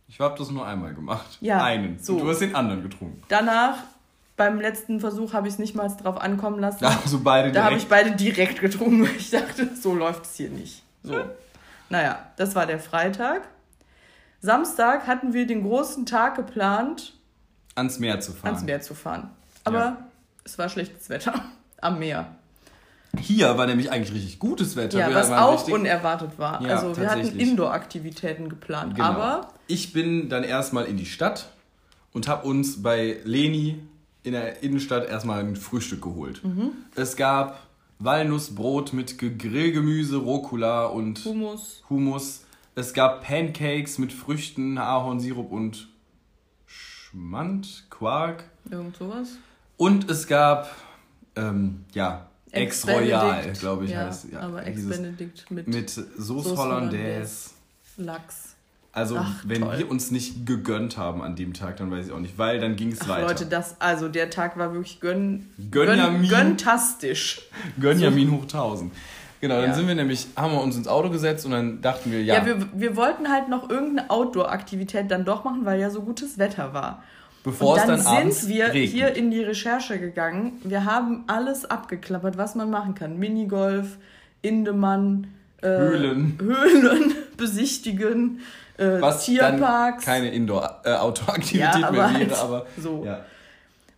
Ich habe das nur einmal gemacht. Ja. Einen. So. Und du hast den anderen getrunken. Danach beim letzten Versuch habe ich es nicht mal drauf ankommen lassen. Also beide da habe ich beide direkt getrunken, weil ich dachte, so läuft es hier nicht. So. Naja, das war der Freitag. Samstag hatten wir den großen Tag geplant, ans Meer zu fahren. Ans Meer zu fahren. Aber ja. es war schlechtes Wetter am Meer. Hier war nämlich eigentlich richtig gutes Wetter. Ja, wir was auch richtig... unerwartet war. Ja, also wir hatten Indoor-Aktivitäten geplant. Genau. Aber ich bin dann erstmal in die Stadt und habe uns bei Leni in der Innenstadt erstmal ein Frühstück geholt. Mhm. Es gab Walnussbrot mit Grillgemüse, Rucola und Hummus. Hummus. Es gab Pancakes mit Früchten, Ahornsirup und Schmand, Quark. Irgend sowas. Und es gab ähm, ja, Ex-Royal, glaube ich, ja, heißt ja. Aber Ex-Benedikt mit, mit Sauce Hollandaise. Lachs. Also, Ach, wenn toll. wir uns nicht gegönnt haben an dem Tag, dann weiß ich auch nicht, weil dann ging es weiter. Leute, das, also der Tag war wirklich gönn, Gönjamin, gönntastisch. Gönjamin so. hoch 1000. Genau, dann ja. sind wir nämlich, haben wir uns ins Auto gesetzt und dann dachten wir, ja. Ja, wir, wir wollten halt noch irgendeine Outdoor-Aktivität dann doch machen, weil ja so gutes Wetter war. Bevor und dann es dann sind wir regnet. hier in die Recherche gegangen. Wir haben alles abgeklappert, was man machen kann. Minigolf, Indemann, äh, Höhlen. Höhlen besichtigen, äh, Was Tierparks. keine Indoor-Outdoor-Aktivität äh, ja, mehr wäre, halt aber so. Ja.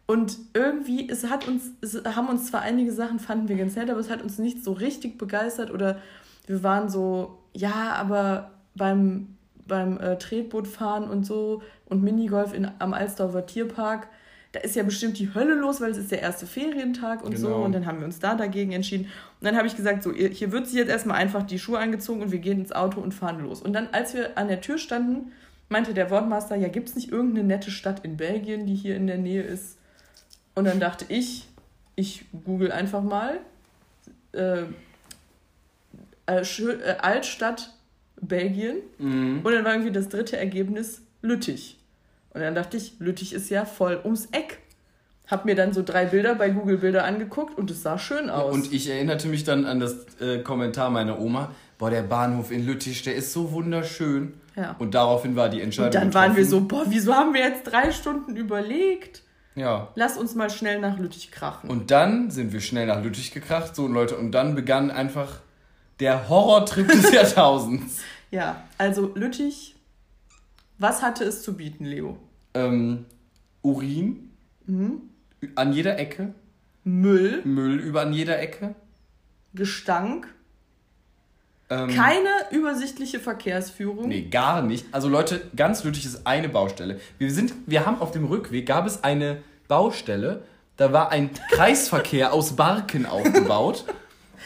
Und irgendwie, es hat uns, es haben uns zwar einige Sachen fanden wir ganz nett, aber es hat uns nicht so richtig begeistert oder wir waren so, ja, aber beim, beim äh, Tretbootfahren und so und Minigolf in, am Alsdorfer Tierpark, da ist ja bestimmt die Hölle los, weil es ist der erste Ferientag und genau. so. Und dann haben wir uns da dagegen entschieden. Und dann habe ich gesagt, so, hier wird sich jetzt erstmal einfach die Schuhe angezogen und wir gehen ins Auto und fahren los. Und dann, als wir an der Tür standen, meinte der Wortmaster, ja, gibt es nicht irgendeine nette Stadt in Belgien, die hier in der Nähe ist? Und dann dachte ich, ich google einfach mal. Äh, äh, äh Altstadt Belgien. Mhm. Und dann war irgendwie das dritte Ergebnis Lüttich. Und dann dachte ich, Lüttich ist ja voll ums Eck. Hab mir dann so drei Bilder bei Google Bilder angeguckt und es sah schön aus. Und ich erinnerte mich dann an das äh, Kommentar meiner Oma. Boah, der Bahnhof in Lüttich, der ist so wunderschön. Ja. Und daraufhin war die Entscheidung. Und dann getroffen. waren wir so, boah, wieso haben wir jetzt drei Stunden überlegt? Ja. Lass uns mal schnell nach Lüttich krachen. Und dann sind wir schnell nach Lüttich gekracht, so Leute, und dann begann einfach der Horrortrip des Jahrtausends. Ja, also Lüttich, was hatte es zu bieten, Leo? Ähm, Urin. Mhm. An jeder Ecke. Müll. Müll über an jeder Ecke. Gestank. Ähm, Keine übersichtliche Verkehrsführung. Nee, gar nicht. Also Leute, ganz nötig ist eine Baustelle. Wir sind, wir haben auf dem Rückweg, gab es eine Baustelle, da war ein Kreisverkehr aus Barken aufgebaut.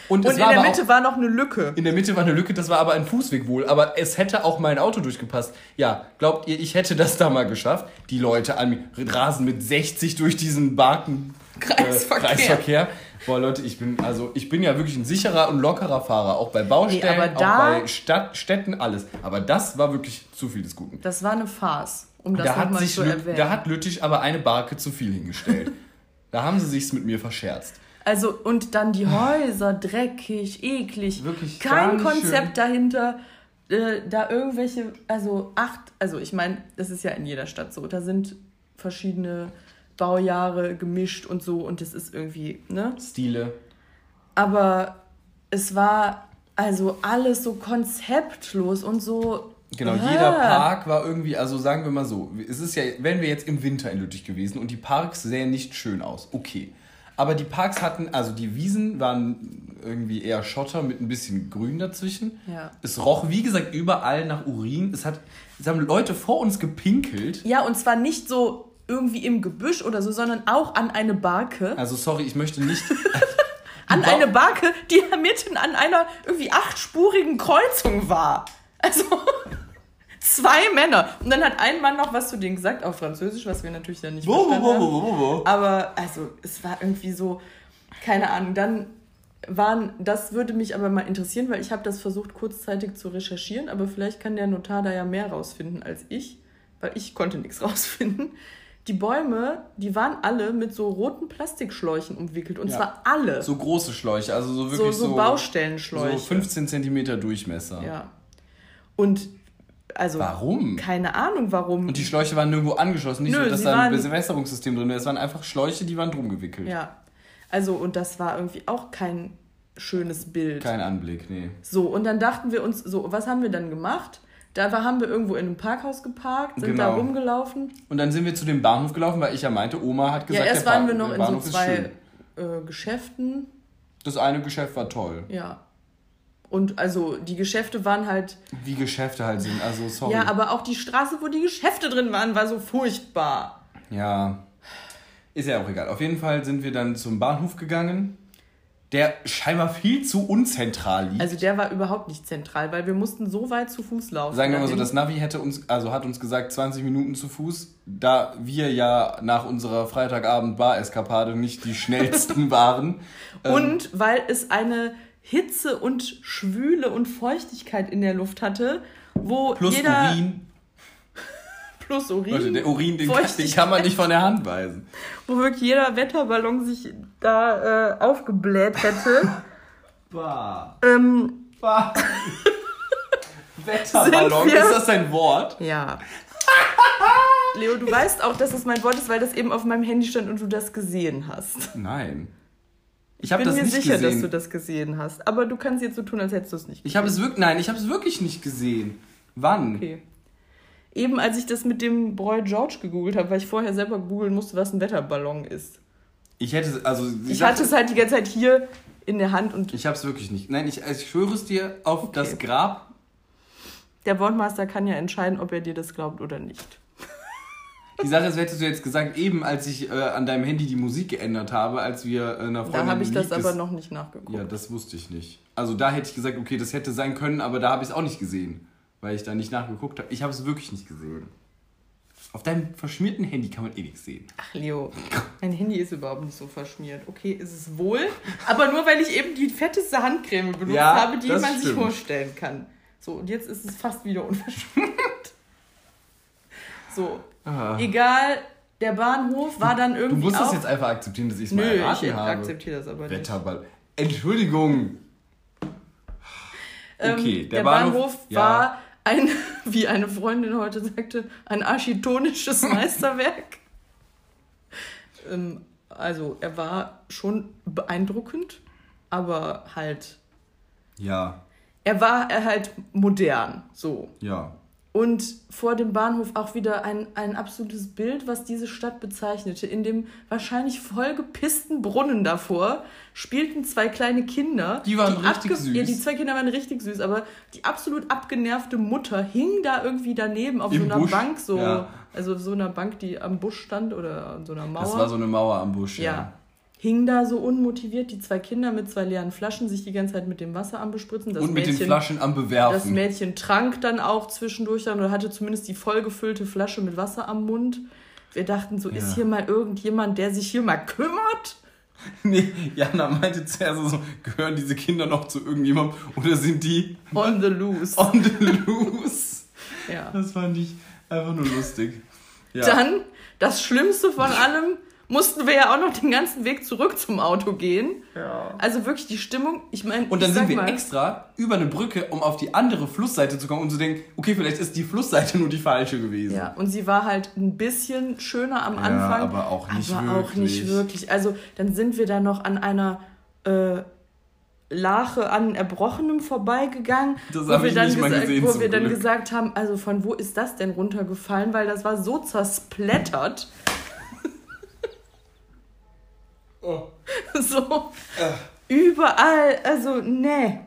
Und, und in der Mitte auch, war noch eine Lücke. In der Mitte war eine Lücke, das war aber ein Fußweg wohl. Aber es hätte auch mein Auto durchgepasst. Ja, glaubt ihr, ich hätte das da mal geschafft? Die Leute an rasen mit 60 durch diesen Barken Kreisverkehr. Äh, Kreisverkehr. Boah, Leute, ich bin, also, ich bin ja wirklich ein sicherer und lockerer Fahrer. Auch bei Baustellen, nee, auch bei Stadt, Städten, alles. Aber das war wirklich zu viel des Guten. Das war eine Farce, um das da nochmal zu erwähnen. Da hat Lüttich aber eine Barke zu viel hingestellt. da haben sie sich's mit mir verscherzt. Also, und dann die Häuser, dreckig, eklig. Wirklich Kein Konzept schön. dahinter. Äh, da irgendwelche, also acht, also ich meine, das ist ja in jeder Stadt so. Da sind verschiedene Baujahre gemischt und so und das ist irgendwie, ne? Stile. Aber es war also alles so konzeptlos und so. Genau, ah. jeder Park war irgendwie, also sagen wir mal so, es ist ja, wenn wir jetzt im Winter in Lüttich gewesen und die Parks sähen nicht schön aus, okay. Aber die Parks hatten, also die Wiesen waren irgendwie eher Schotter mit ein bisschen Grün dazwischen. Ja. Es roch, wie gesagt, überall nach Urin. Es, hat, es haben Leute vor uns gepinkelt. Ja, und zwar nicht so irgendwie im Gebüsch oder so, sondern auch an eine Barke. Also sorry, ich möchte nicht. an eine Barke, die mitten an einer irgendwie achtspurigen Kreuzung war. Also zwei Männer. Und dann hat ein Mann noch was zu denen gesagt, auf Französisch, was wir natürlich dann nicht wo, verstanden wo, wo, wo, wo. Aber also es war irgendwie so, keine Ahnung. Dann waren, das würde mich aber mal interessieren, weil ich habe das versucht kurzzeitig zu recherchieren, aber vielleicht kann der Notar da ja mehr rausfinden als ich, weil ich konnte nichts rausfinden die Bäume, die waren alle mit so roten Plastikschläuchen umwickelt. Und ja. zwar alle. So große Schläuche, also so wirklich so. So, Baustellenschläuche. So 15 cm Durchmesser. Ja. Und also. Warum? Keine Ahnung warum. Und die Schläuche waren nirgendwo angeschlossen. Nicht Nö, so, dass da ein Bewässerungssystem drin ist. Es waren einfach Schläuche, die waren drum gewickelt. Ja. Also, und das war irgendwie auch kein schönes Bild. Kein Anblick, nee. So, und dann dachten wir uns, so, was haben wir dann gemacht? Da haben wir irgendwo in einem Parkhaus geparkt, sind genau. da rumgelaufen. Und dann sind wir zu dem Bahnhof gelaufen, weil ich ja meinte, Oma hat gesagt, ja, erst waren wir noch in Bahnhof so zwei äh, Geschäften. Das eine Geschäft war toll. Ja. Und also die Geschäfte waren halt. Wie Geschäfte halt sind, also sorry. Ja, aber auch die Straße, wo die Geschäfte drin waren, war so furchtbar. Ja. Ist ja auch egal. Auf jeden Fall sind wir dann zum Bahnhof gegangen der scheinbar viel zu unzentral liegt. Also der war überhaupt nicht zentral, weil wir mussten so weit zu Fuß laufen. Sagen wir mal so, das Navi hätte uns, also hat uns gesagt 20 Minuten zu Fuß, da wir ja nach unserer Freitagabend-Bar-Eskapade nicht die schnellsten waren. Ähm, und ähm, weil es eine Hitze und Schwüle und Feuchtigkeit in der Luft hatte, wo plus jeder... Urin. plus Urin. Leute, der Urin, den, den, kann man nicht von der Hand weisen. Wo wirklich jeder Wetterballon sich da äh, aufgebläht hätte. bah. Ähm, bah. Wetterballon, ist das ein Wort? Ja. Leo, du weißt auch, dass es mein Wort ist, weil das eben auf meinem Handy stand und du das gesehen hast. Nein. Ich, ich bin mir sicher, gesehen. dass du das gesehen hast. Aber du kannst jetzt so tun, als hättest du es nicht gesehen. Ich habe es wirklich, nein, ich habe es wirklich nicht gesehen. Wann? Okay. Eben als ich das mit dem Boy George gegoogelt habe, weil ich vorher selber googeln musste, was ein Wetterballon ist. Ich hätte, also. Ich, ich hatte es halt die ganze Zeit hier in der Hand und. Ich habe es wirklich nicht. Nein, ich, ich schwöre es dir auf okay. das Grab. Der Wortmaster kann ja entscheiden, ob er dir das glaubt oder nicht. Die Sache ist, hättest du jetzt gesagt, eben als ich äh, an deinem Handy die Musik geändert habe, als wir äh, nach Da habe ich das aber noch nicht nachgeguckt. Ja, das wusste ich nicht. Also da hätte ich gesagt, okay, das hätte sein können, aber da habe ich es auch nicht gesehen, weil ich da nicht nachgeguckt habe. Ich habe es wirklich nicht gesehen. Auf deinem verschmierten Handy kann man eh nichts sehen. Ach, Leo, mein Handy ist überhaupt nicht so verschmiert. Okay, ist es wohl, aber nur weil ich eben die fetteste Handcreme benutzt ja, habe, die man stimmt. sich vorstellen kann. So, und jetzt ist es fast wieder unverschmiert. So, Aha. egal, der Bahnhof war dann irgendwie. Du musst das jetzt einfach akzeptieren, dass ich es mal erraten ich habe. ich akzeptiere das aber nicht. Wetterball. Entschuldigung. Ähm, okay, der, der Bahnhof, Bahnhof ja. war ein, wie eine Freundin heute sagte, ein architonisches Meisterwerk. ähm, also er war schon beeindruckend, aber halt. Ja. Er war halt modern, so. Ja. Und vor dem Bahnhof auch wieder ein, ein absolutes Bild, was diese Stadt bezeichnete. In dem wahrscheinlich vollgepissten Brunnen davor spielten zwei kleine Kinder. Die waren die richtig süß. Ja, die zwei Kinder waren richtig süß, aber die absolut abgenervte Mutter hing da irgendwie daneben auf Im so einer Busch. Bank, so, ja. also so einer Bank, die am Busch stand oder an so einer Mauer. Das war so eine Mauer am Busch, ja. ja hing da so unmotiviert, die zwei Kinder mit zwei leeren Flaschen, sich die ganze Zeit mit dem Wasser am bespritzen. Das und mit Mädchen, den Flaschen am Bewerfen. Das Mädchen trank dann auch zwischendurch dann oder hatte zumindest die vollgefüllte Flasche mit Wasser am Mund. Wir dachten so, ja. ist hier mal irgendjemand, der sich hier mal kümmert? Nee, Jana meinte zuerst so, gehören diese Kinder noch zu irgendjemandem oder sind die... On the loose. On the loose. ja. Das fand ich einfach nur lustig. Ja. Dann, das Schlimmste von allem, mussten wir ja auch noch den ganzen Weg zurück zum Auto gehen. Ja. Also wirklich die Stimmung, ich meine. Und dann sind wir mal, extra über eine Brücke, um auf die andere Flussseite zu kommen und zu denken, okay, vielleicht ist die Flussseite nur die falsche gewesen. Ja, und sie war halt ein bisschen schöner am Anfang. Ja, aber auch nicht aber wirklich. auch nicht wirklich. Also dann sind wir da noch an einer. Äh, Lache an Erbrochenem vorbeigegangen, das wo, wir dann, gesagt, gesehen, wo wir dann gesagt haben, also von wo ist das denn runtergefallen, weil das war so zersplättert. Oh. So. Äh. Überall. Also, nee.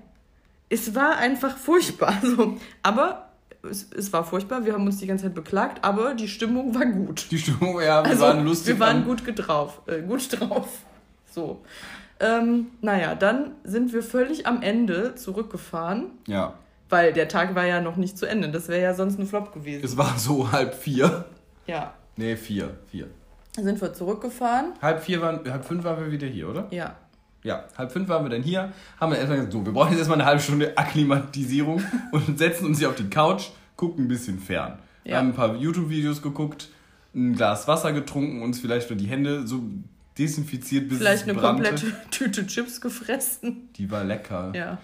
Es war einfach furchtbar. So. Aber es, es, war furchtbar. Wir haben uns die ganze Zeit beklagt, aber die Stimmung war gut. Die Stimmung, ja, wir also, waren lustig. Wir waren gut drauf. Äh, gut drauf. So. Ähm, naja, dann sind wir völlig am Ende zurückgefahren. Ja. Weil der Tag war ja noch nicht zu Ende. Das wäre ja sonst ein Flop gewesen. Es war so halb vier. Ja. Nee, vier. Vier sind wir zurückgefahren. Halb vier waren, halb fünf waren wir wieder hier, oder? Ja. Ja, halb fünf waren wir dann hier, haben wir erstmal gesagt, so, wir brauchen jetzt erstmal eine halbe Stunde Akklimatisierung und setzen uns hier auf die Couch, gucken ein bisschen fern. Ja. Haben ein paar YouTube-Videos geguckt, ein Glas Wasser getrunken, uns vielleicht nur die Hände so desinfiziert bis Vielleicht eine brannte. komplette Tüte Chips gefressen. Die war lecker. Ja.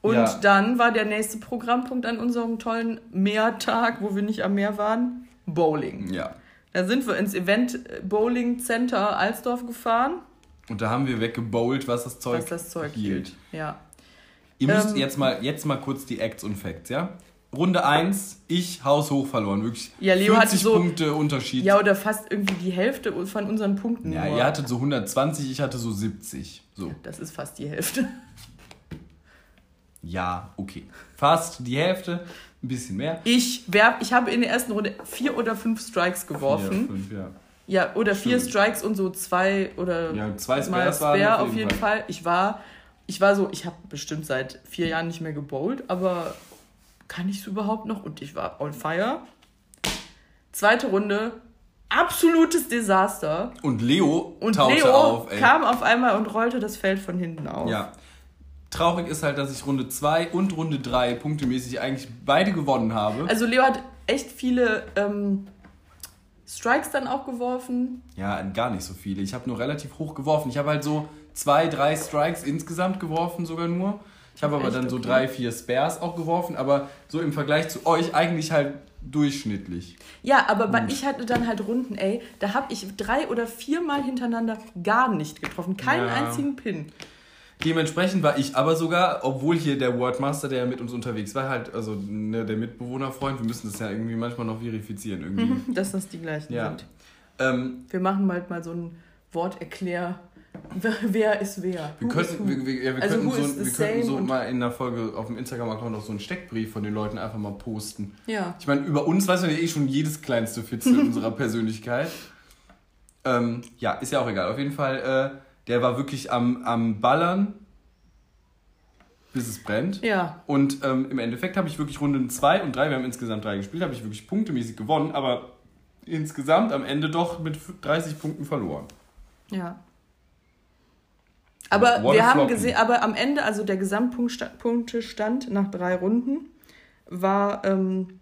Und ja. dann war der nächste Programmpunkt an unserem tollen Meertag, wo wir nicht am Meer waren, Bowling. Ja. Da sind wir ins Event Bowling Center Alsdorf gefahren. Und da haben wir weggebowlt, was das Zeug, was das Zeug hielt. hielt. Ja. Ihr müsst ähm, jetzt, mal, jetzt mal kurz die Acts und Facts, ja? Runde 1, ich haushoch verloren. Wirklich ja, Leo 40 so, Punkte Unterschied. Ja, oder fast irgendwie die Hälfte von unseren Punkten. Ja, nur. ihr hattet so 120, ich hatte so 70. So. Das ist fast die Hälfte. Ja, okay. Fast die Hälfte. Ein bisschen mehr. Ich, werf, ich habe in der ersten Runde vier oder fünf Strikes geworfen. Vier, fünf, ja. Ja, oder vier Stimmt. Strikes und so zwei oder ja, zwei mal Spare auf jeden Fall. Fall. Ich war, ich war so, ich habe bestimmt seit vier Jahren nicht mehr gebowlt, aber kann ich es überhaupt noch? Und ich war on fire. Zweite Runde, absolutes Desaster. Und Leo und Leo auf, kam auf einmal und rollte das Feld von hinten auf. Ja. Traurig ist halt, dass ich Runde 2 und Runde 3 punktemäßig eigentlich beide gewonnen habe. Also Leo hat echt viele ähm, Strikes dann auch geworfen? Ja, gar nicht so viele. Ich habe nur relativ hoch geworfen. Ich habe halt so zwei, drei Strikes insgesamt geworfen, sogar nur. Ich habe aber dann okay. so drei, vier Spares auch geworfen, aber so im Vergleich zu euch eigentlich halt durchschnittlich. Ja, aber Gut. ich hatte dann halt Runden, ey, da habe ich drei oder viermal hintereinander gar nicht getroffen. Keinen ja. einzigen Pin. Dementsprechend war ich aber sogar, obwohl hier der Wordmaster, der mit uns unterwegs war, halt, also ne, der Mitbewohnerfreund, wir müssen das ja irgendwie manchmal noch verifizieren. Irgendwie. Dass das die gleichen ja. sind. Ähm, wir machen halt mal so ein Worterklär. Wer ist wer? Wir könnten, wir, wir, ja, wir also könnten so, wir könnten so mal in der Folge auf dem Instagram-Account noch so einen Steckbrief von den Leuten einfach mal posten. Ja. Ich meine, über uns weiß man ja eh schon jedes kleinste Fitzel unserer Persönlichkeit. Ähm, ja, ist ja auch egal. Auf jeden Fall. Äh, der war wirklich am, am Ballern, bis es brennt. Ja. Und ähm, im Endeffekt habe ich wirklich Runden 2 und 3, wir haben insgesamt 3 gespielt, habe ich wirklich punktemäßig gewonnen, aber insgesamt am Ende doch mit 30 Punkten verloren. Ja. Aber One wir haben gesehen, aber am Ende, also der Gesamtpunktestand nach drei Runden war ähm,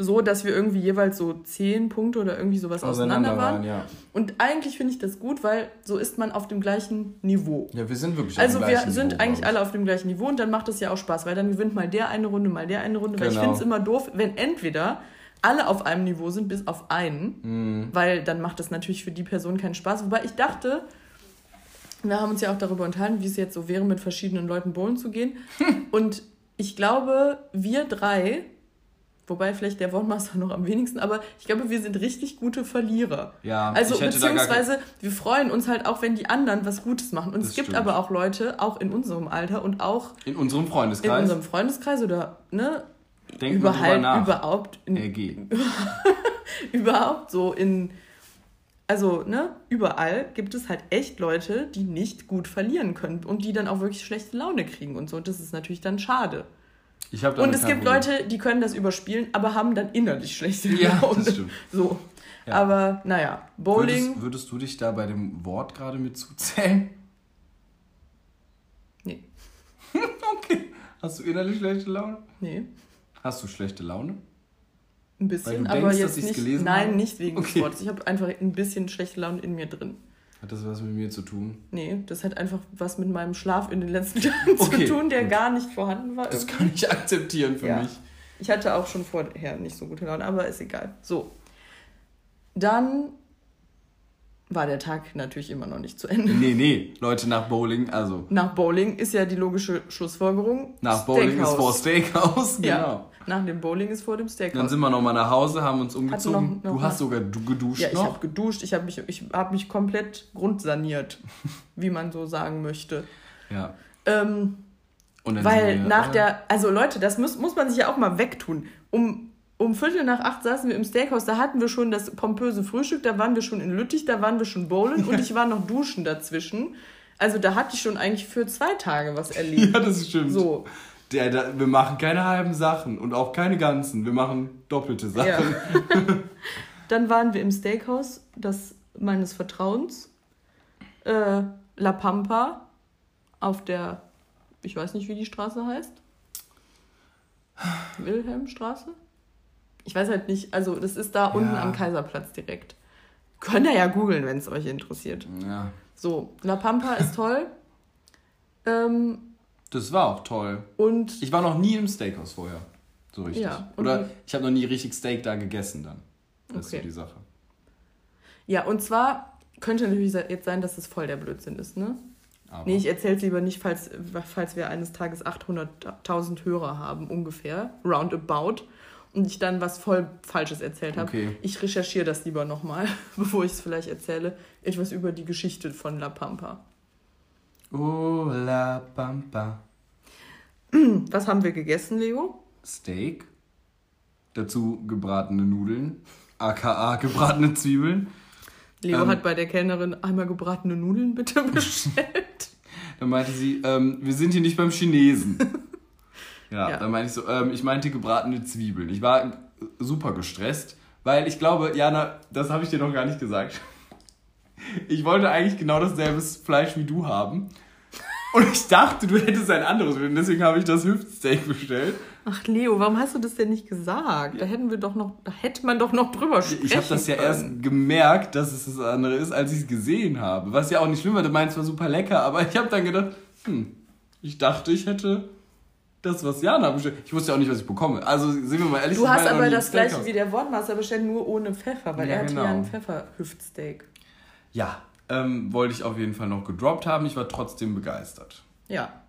so, dass wir irgendwie jeweils so zehn Punkte oder irgendwie sowas auseinander, auseinander waren. Ja. Und eigentlich finde ich das gut, weil so ist man auf dem gleichen Niveau. Ja, wir sind wirklich Also wir Niveau, sind eigentlich alle auf dem gleichen Niveau und dann macht es ja auch Spaß, weil dann gewinnt mal der eine Runde, mal der eine Runde. Genau. Weil ich finde es immer doof, wenn entweder alle auf einem Niveau sind, bis auf einen, mhm. weil dann macht das natürlich für die Person keinen Spaß. Wobei ich dachte, wir haben uns ja auch darüber unterhalten, wie es jetzt so wäre, mit verschiedenen Leuten bowlen zu gehen. und ich glaube, wir drei Wobei vielleicht der Wortmaster noch am wenigsten, aber ich glaube, wir sind richtig gute Verlierer. Ja, also beziehungsweise wir freuen uns halt auch, wenn die anderen was Gutes machen. Und das es gibt stimmt. aber auch Leute, auch in unserem Alter und auch in unserem Freundeskreis. In unserem Freundeskreis oder ne? Denken überhaupt, nach. überhaupt in, RG. überhaupt so in also, ne, überall gibt es halt echt Leute, die nicht gut verlieren können und die dann auch wirklich schlechte Laune kriegen und so. Und das ist natürlich dann schade. Und es gibt Leute, die können das überspielen, aber haben dann innerlich schlechte ja, Laune. Das stimmt. So. Ja. Aber naja, Bowling. Würdest, würdest, du dich da bei dem Wort gerade mit zuzählen? Nee. okay. Hast du innerlich schlechte Laune? Nee. Hast du schlechte Laune? Ein bisschen, aber denkst, jetzt nicht. Nein, habe? nicht wegen okay. des Wortes. Ich habe einfach ein bisschen schlechte Laune in mir drin. Hat das was mit mir zu tun? Nee, das hat einfach was mit meinem Schlaf in den letzten Tagen okay, zu tun, der gut. gar nicht vorhanden war. Das irgendwie. kann ich akzeptieren für ja. mich. Ich hatte auch schon vorher nicht so gute Laune, aber ist egal. So. Dann war der Tag natürlich immer noch nicht zu Ende. Nee, nee, Leute, nach Bowling, also. Nach Bowling ist ja die logische Schlussfolgerung. Nach Bowling Steakhouse. ist vor Steakhouse, genau. Ja, nach dem Bowling ist vor dem Steakhouse. Dann sind wir nochmal nach Hause, haben uns umgezogen. Noch, noch du hast sogar geduscht ja, ich habe geduscht, ich habe mich, hab mich komplett grundsaniert, wie man so sagen möchte. Ja. Ähm, weil wir, nach der, also Leute, das muss, muss man sich ja auch mal wegtun. Um um Viertel nach acht saßen wir im Steakhouse, da hatten wir schon das pompöse Frühstück, da waren wir schon in Lüttich, da waren wir schon bowlen und ich war noch duschen dazwischen. Also da hatte ich schon eigentlich für zwei Tage was erlebt. Ja, das stimmt. So. Der, der, wir machen keine halben Sachen und auch keine ganzen. Wir machen doppelte Sachen. Ja. Dann waren wir im Steakhouse, das meines Vertrauens. Äh, La Pampa auf der, ich weiß nicht, wie die Straße heißt. Wilhelmstraße? Ich weiß halt nicht, also das ist da ja. unten am Kaiserplatz direkt. Könnt ihr ja googeln, wenn es euch interessiert. Ja. So, La Pampa ist toll. Ähm, das war auch toll. Und ich war noch nie im Steakhouse vorher. So richtig. Ja, Oder ich habe noch nie richtig Steak da gegessen dann. Das okay. ist so die Sache. Ja, und zwar könnte natürlich jetzt sein, dass es voll der Blödsinn ist, ne? Aber. Nee, ich erzähle es lieber nicht, falls, falls wir eines Tages 800.000 Hörer haben, ungefähr, roundabout und ich dann was voll Falsches erzählt habe. Okay. Ich recherchiere das lieber nochmal, bevor ich es vielleicht erzähle. Etwas über die Geschichte von La Pampa. Oh, La Pampa. Was haben wir gegessen, Leo? Steak. Dazu gebratene Nudeln. aka gebratene Zwiebeln. Leo ähm, hat bei der Kellnerin einmal gebratene Nudeln bitte bestellt. dann meinte sie, ähm, wir sind hier nicht beim Chinesen. ja, ja, dann meinte ich so, ähm, ich meinte gebratene Zwiebeln. Ich war super gestresst, weil ich glaube, Jana, das habe ich dir noch gar nicht gesagt. Ich wollte eigentlich genau dasselbe Fleisch wie du haben. Und ich dachte, du hättest ein anderes. Und deswegen habe ich das Hüftsteak bestellt. Ach Leo, warum hast du das denn nicht gesagt? Da hätten wir doch noch, da hätte man doch noch drüber sprechen Ich habe das ja erst gemerkt, dass es das andere ist, als ich es gesehen habe. Was ja auch nicht schlimm war, du meinst war super lecker, aber ich habe dann gedacht, hm, ich dachte, ich hätte das, was Jana bestellt. Ich wusste ja auch nicht, was ich bekomme. Also sind wir mal ehrlich. Du hast aber das gleiche wie der Wortmaster bestellt, nur ohne Pfeffer, weil ja, er genau. ja ein Pfefferhüftsteak. Ja, ähm, wollte ich auf jeden Fall noch gedroppt haben. Ich war trotzdem begeistert. Ja.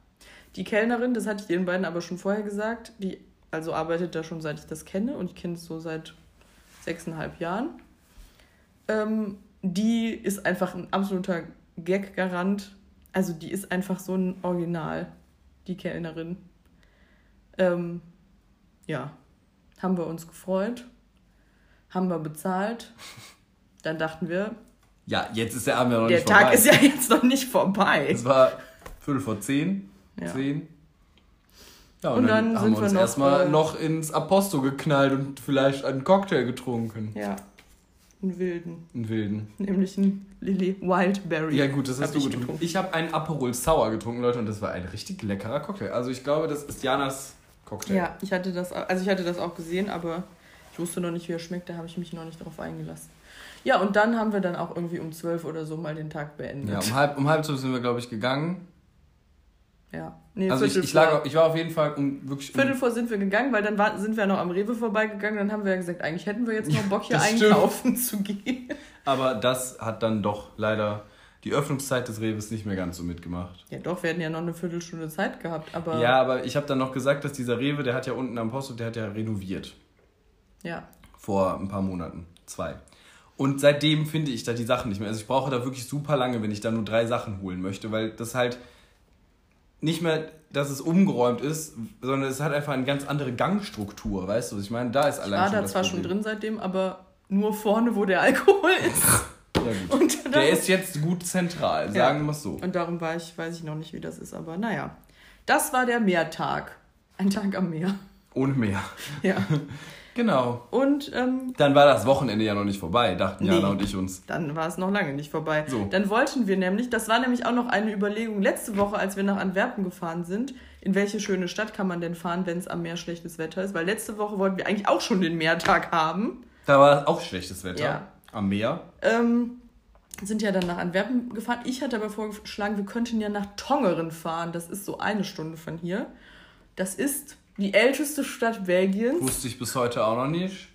Die Kellnerin, das hatte ich den beiden aber schon vorher gesagt, die also arbeitet da schon seit ich das kenne und ich kenne es so seit sechseinhalb Jahren. Ähm, die ist einfach ein absoluter Gag-Garant. Also die ist einfach so ein Original, die Kellnerin. Ähm, ja, haben wir uns gefreut, haben wir bezahlt. Dann dachten wir, ja, jetzt ist der Abend ja noch der nicht vorbei. Der Tag ist ja jetzt noch nicht vorbei. Es war Viertel vor zehn, ja. zehn. Ja, und, und dann, dann, haben wir uns noch, erstmal äh, noch ins Aposto geknallt und vielleicht einen Cocktail getrunken. Ja, einen wilden. Einen wilden. Nämlich einen Lily Wildberry. Ja gut, das hast du getrunken. getrunken. Ich habe einen Aperol Sour getrunken, Leute, und das war ein richtig leckerer Cocktail. Also ich glaube, das ist Janas Cocktail. Ja, ich hatte das, also ich hatte das auch gesehen, aber ich wusste noch nicht, wie er schmeckt, da habe ich mich noch nicht darauf eingelassen. Ja, und dann haben wir dann auch irgendwie um zwölf oder so mal den Tag beendet. Ja, um halb, um halb zwölf sind wir, glaube ich, gegangen. Ja. Nee, also ich, ich, lag, ich war auf jeden Fall um wirklich. Viertel vor sind wir gegangen, weil dann war, sind wir noch am Rewe vorbeigegangen. Dann haben wir ja gesagt, eigentlich hätten wir jetzt noch Bock hier einkaufen zu gehen. Aber das hat dann doch leider die Öffnungszeit des Rewes nicht mehr ganz so mitgemacht. Ja, doch, wir hätten ja noch eine Viertelstunde Zeit gehabt. Aber ja, aber ich habe dann noch gesagt, dass dieser Rewe, der hat ja unten am Posthof, der hat ja renoviert. Ja. Vor ein paar Monaten. Zwei. Und seitdem finde ich da die Sachen nicht mehr. Also ich brauche da wirklich super lange, wenn ich da nur drei Sachen holen möchte, weil das halt nicht mehr, dass es umgeräumt ist, sondern es hat einfach eine ganz andere Gangstruktur, weißt du? Ich meine, da ist allein. Ich war da zwar Problem. schon drin seitdem, aber nur vorne, wo der Alkohol ist. Ja, gut. der ist jetzt gut zentral, sagen wir es so. Und darum war ich, weiß ich noch nicht, wie das ist, aber naja. Das war der Meertag. Ein Tag am Meer. Ohne Meer. Ja. Genau. Und ähm, dann war das Wochenende ja noch nicht vorbei, dachten nee, Jana und ich uns. Dann war es noch lange nicht vorbei. So. Dann wollten wir nämlich, das war nämlich auch noch eine Überlegung letzte Woche, als wir nach Antwerpen gefahren sind, in welche schöne Stadt kann man denn fahren, wenn es am Meer schlechtes Wetter ist? Weil letzte Woche wollten wir eigentlich auch schon den Meertag haben. Da war auch schlechtes Wetter. Ja. Am Meer. Ähm, sind ja dann nach Antwerpen gefahren. Ich hatte aber vorgeschlagen, wir könnten ja nach Tongeren fahren. Das ist so eine Stunde von hier. Das ist die älteste Stadt Belgiens. Wusste ich bis heute auch noch nicht.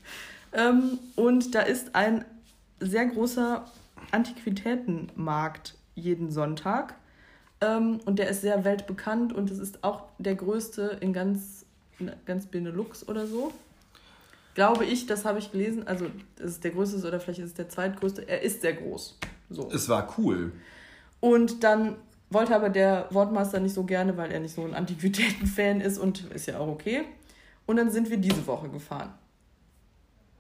Ähm, und da ist ein sehr großer Antiquitätenmarkt jeden Sonntag. Ähm, und der ist sehr weltbekannt und es ist auch der größte in ganz, in ganz Benelux oder so. Glaube ich, das habe ich gelesen. Also, es ist der größte oder vielleicht ist es der zweitgrößte. Er ist sehr groß. So. Es war cool. Und dann wollte aber der Wortmaster nicht so gerne, weil er nicht so ein Antiquitäten-Fan ist und ist ja auch okay. Und dann sind wir diese Woche gefahren.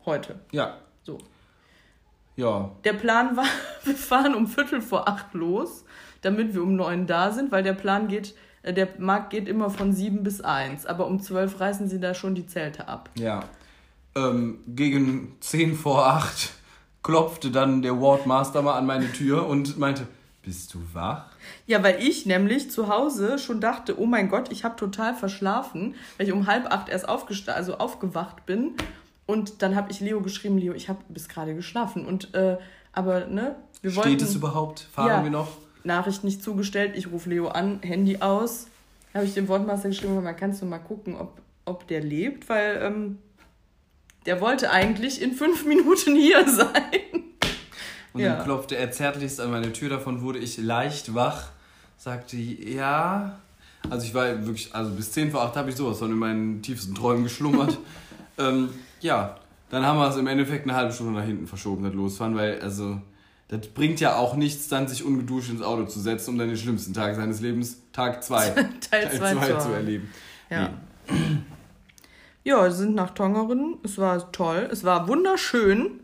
Heute. Ja. So. Ja. Der Plan war, wir fahren um Viertel vor acht los, damit wir um neun da sind, weil der Plan geht, äh, der Markt geht immer von sieben bis eins, aber um zwölf reißen sie da schon die Zelte ab. Ja. Ähm, gegen zehn vor acht klopfte dann der Wardmaster mal an meine Tür und meinte, bist du wach? Ja, weil ich nämlich zu Hause schon dachte, oh mein Gott, ich habe total verschlafen, weil ich um halb acht erst also aufgewacht bin. Und dann habe ich Leo geschrieben, Leo, ich habe bis gerade geschlafen. Und äh, aber ne, wir Steht wollten, es überhaupt? Fahren ja, wir noch? Nachricht nicht zugestellt. Ich rufe Leo an, Handy aus. Habe ich dem Wortmaster geschrieben, mal kannst du mal gucken, ob, ob der lebt, weil ähm, der wollte eigentlich in fünf Minuten hier sein. Und ja. dann klopfte er zärtlichst an meine Tür, davon wurde ich leicht wach, sagte ja. Also ich war wirklich, also bis 10 vor 8 habe ich sowas von in meinen tiefsten Träumen geschlummert. ähm, ja, dann haben wir es im Endeffekt eine halbe Stunde nach hinten verschoben, das Losfahren, weil also das bringt ja auch nichts, dann sich ungeduscht ins Auto zu setzen, um dann den schlimmsten Tag seines Lebens, Tag 2, Teil 2 zu erleben. Ja. Nee. Ja, wir sind nach Tongeren. Es war toll. Es war wunderschön.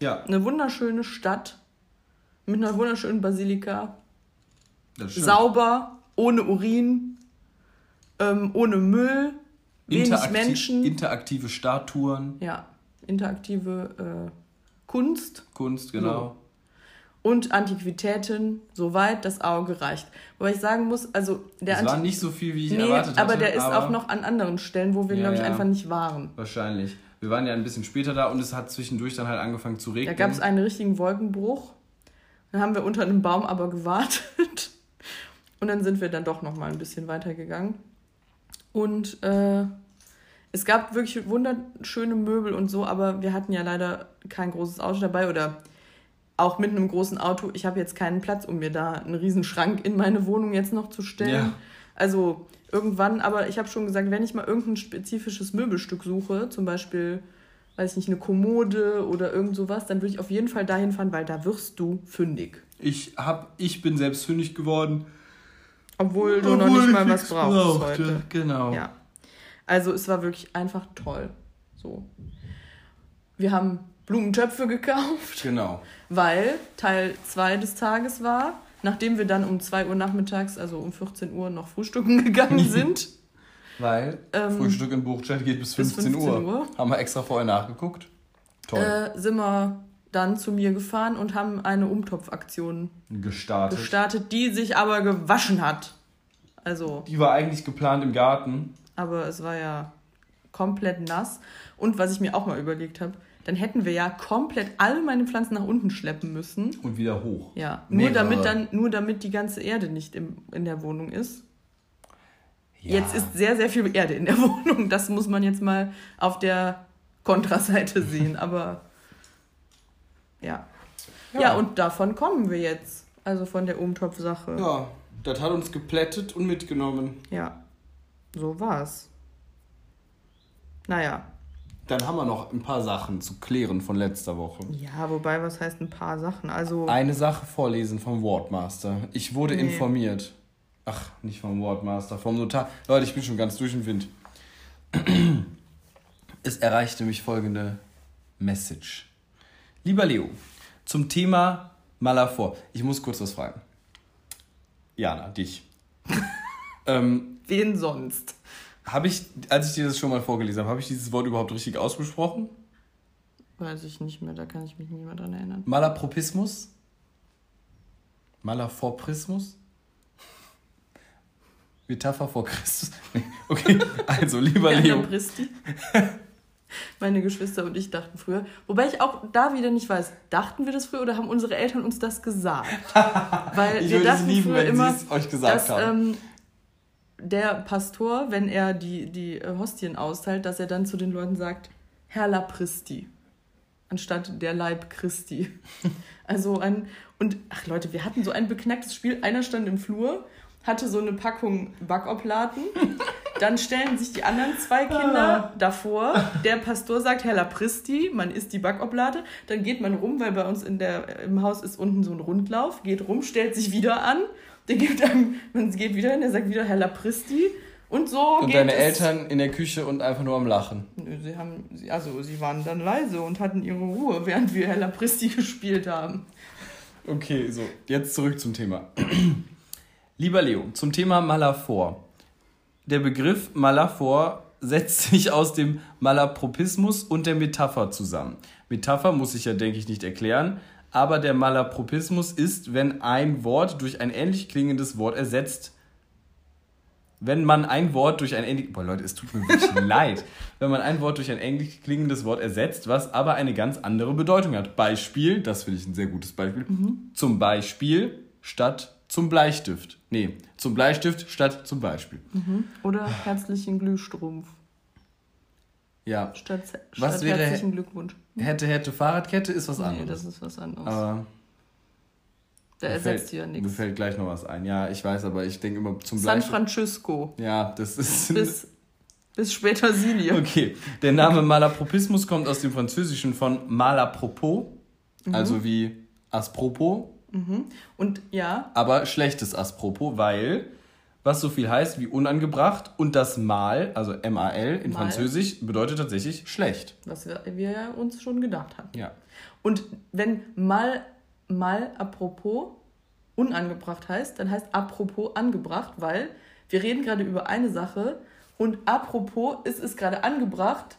Ja. Eine wunderschöne Stadt mit einer wunderschönen Basilika. Sauber, ohne Urin, ähm, ohne Müll, wenig Interaktiv Menschen. Interaktive Statuen. Ja, interaktive äh, Kunst. Kunst, genau. So und Antiquitäten, soweit das Auge reicht. Wobei ich sagen muss, also der Es war nicht so viel, wie ich nee, erwartet hatte. Aber der ist auch noch an anderen Stellen, wo wir, ja, glaube ich, ja. einfach nicht waren. Wahrscheinlich. Wir waren ja ein bisschen später da und es hat zwischendurch dann halt angefangen zu regnen. Da gab es einen richtigen Wolkenbruch. Dann haben wir unter einem Baum aber gewartet. Und dann sind wir dann doch noch mal ein bisschen weitergegangen. Und äh, es gab wirklich wunderschöne Möbel und so, aber wir hatten ja leider kein großes Auto dabei oder auch mit einem großen Auto, ich habe jetzt keinen Platz, um mir da einen riesen Schrank in meine Wohnung jetzt noch zu stellen. Ja. Also irgendwann, aber ich habe schon gesagt, wenn ich mal irgendein spezifisches Möbelstück suche, zum Beispiel, weiß ich nicht, eine Kommode oder irgend sowas, dann würde ich auf jeden Fall dahin fahren, weil da wirst du fündig. Ich, hab, ich bin selbst fündig geworden. Obwohl du Obwohl noch nicht mal was brauchst heute. Genau. Ja. Also es war wirklich einfach toll. So. Wir haben Blumentöpfe gekauft. Genau. Weil Teil 2 des Tages war, nachdem wir dann um 2 Uhr nachmittags, also um 14 Uhr, noch frühstücken gegangen sind. Weil ähm, Frühstück in Buchstadt geht bis 15, bis 15 Uhr. Uhr. Haben wir extra vorher nachgeguckt. Toll. Äh, sind wir dann zu mir gefahren und haben eine Umtopfaktion gestartet. gestartet, die sich aber gewaschen hat. Also. Die war eigentlich geplant im Garten. Aber es war ja komplett nass. Und was ich mir auch mal überlegt habe, dann hätten wir ja komplett alle meine Pflanzen nach unten schleppen müssen. Und wieder hoch. Ja, nur damit dann, nur damit die ganze Erde nicht im, in der Wohnung ist. Ja. Jetzt ist sehr, sehr viel Erde in der Wohnung. Das muss man jetzt mal auf der Kontraseite sehen. Aber ja. ja. Ja, und davon kommen wir jetzt. Also von der Umtopf-Sache. Ja, das hat uns geplättet und mitgenommen. Ja, so war's. Naja, dann haben wir noch ein paar Sachen zu klären von letzter Woche. Ja, wobei, was heißt ein paar Sachen? Also. Eine Sache vorlesen vom Wardmaster. Ich wurde nee. informiert. Ach, nicht vom Wardmaster, vom Notar. Leute, ich bin schon ganz durch den Wind. Es erreichte mich folgende Message. Lieber Leo, zum Thema Malafor. Ich muss kurz was fragen. Jana, dich. ähm, Wen sonst? Habe ich, als ich dir das schon mal vorgelesen habe, habe ich dieses Wort überhaupt richtig ausgesprochen? Weiß ich nicht mehr, da kann ich mich nicht mehr dran erinnern. Malapropismus? Malaforprismus? Metapher vor Christus? Okay, also lieber Leo. Meine Geschwister und ich dachten früher, wobei ich auch da wieder nicht weiß, dachten wir das früher oder haben unsere Eltern uns das gesagt? Weil ich wir dachten lieben, früher immer, euch gesagt dass, haben. Ähm, der Pastor, wenn er die, die äh, Hostien austeilt, dass er dann zu den Leuten sagt, Herr Lapristi, anstatt der Leib Christi. Also ein, und ach Leute, wir hatten so ein beknacktes Spiel. Einer stand im Flur, hatte so eine Packung Backoblaten. Dann stellen sich die anderen zwei Kinder ah. davor. Der Pastor sagt Herr Lapristi, man isst die Backoblate. Dann geht man rum, weil bei uns in der, im Haus ist unten so ein Rundlauf, geht rum, stellt sich wieder an der gibt einem, man geht wieder hin, der sagt wieder Herr Lapristi. Und so Und deine Eltern in der Küche und einfach nur am Lachen. Sie haben, also sie waren dann leise und hatten ihre Ruhe, während wir Herr Lapristi gespielt haben. Okay, so, jetzt zurück zum Thema. Lieber Leo, zum Thema Malafor. Der Begriff Malafor setzt sich aus dem Malapropismus und der Metapher zusammen. Metapher muss ich ja, denke ich, nicht erklären, aber der Malapropismus ist, wenn ein Wort durch ein ähnlich klingendes Wort ersetzt wenn man ein Wort durch ein ähnlich boah Leute, es tut mir wirklich leid, wenn man ein Wort durch ein ähnlich klingendes Wort ersetzt, was aber eine ganz andere Bedeutung hat. Beispiel, das finde ich ein sehr gutes Beispiel. Mhm. Zum Beispiel statt zum Bleistift. Nee, zum Bleistift statt zum Beispiel. Mhm. Oder herzlichen Glühstrumpf. Ja. Statt, statt was wäre herzlichen Glückwunsch. Hätte, hätte, Fahrradkette ist was nee, anderes. Nee, das ist was anderes. Aber da ersetzt ja nichts. Mir fällt gleich noch was ein. Ja, ich weiß, aber ich denke immer zum San Francisco. Ja, das ist. Bis, bis später Silie. Okay. Der Name Malapropismus kommt aus dem Französischen von Malapropos, mhm. also wie Aspropos. Mhm. Und ja. Aber schlechtes Aspropos, weil was so viel heißt wie unangebracht und das Mal, also M-A-L in Mal. Französisch, bedeutet tatsächlich schlecht. Was wir, wir uns schon gedacht haben. Ja. Und wenn mal, mal apropos unangebracht heißt, dann heißt apropos angebracht, weil wir reden gerade über eine Sache und apropos ist es gerade angebracht,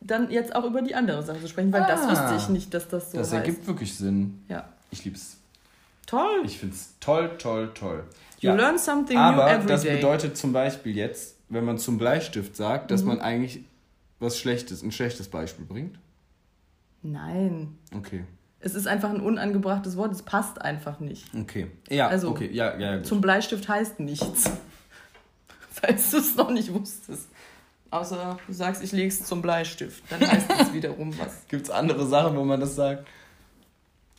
dann jetzt auch über die andere Sache zu sprechen, weil ah, das wusste ich nicht, dass das so Das heißt. ergibt wirklich Sinn. Ja. Ich lieb's. Toll. Ich find's toll, toll, toll. You ja. learn something Aber new every das day. bedeutet zum Beispiel jetzt, wenn man zum Bleistift sagt, dass mhm. man eigentlich was Schlechtes, ein schlechtes Beispiel bringt? Nein. Okay. Es ist einfach ein unangebrachtes Wort, es passt einfach nicht. Okay. Ja, also, okay. Ja, ja, gut. Zum Bleistift heißt nichts. Falls du es noch nicht wusstest. Außer du sagst, ich lege es zum Bleistift. Dann heißt es wiederum was. Gibt es andere Sachen, wo man das sagt?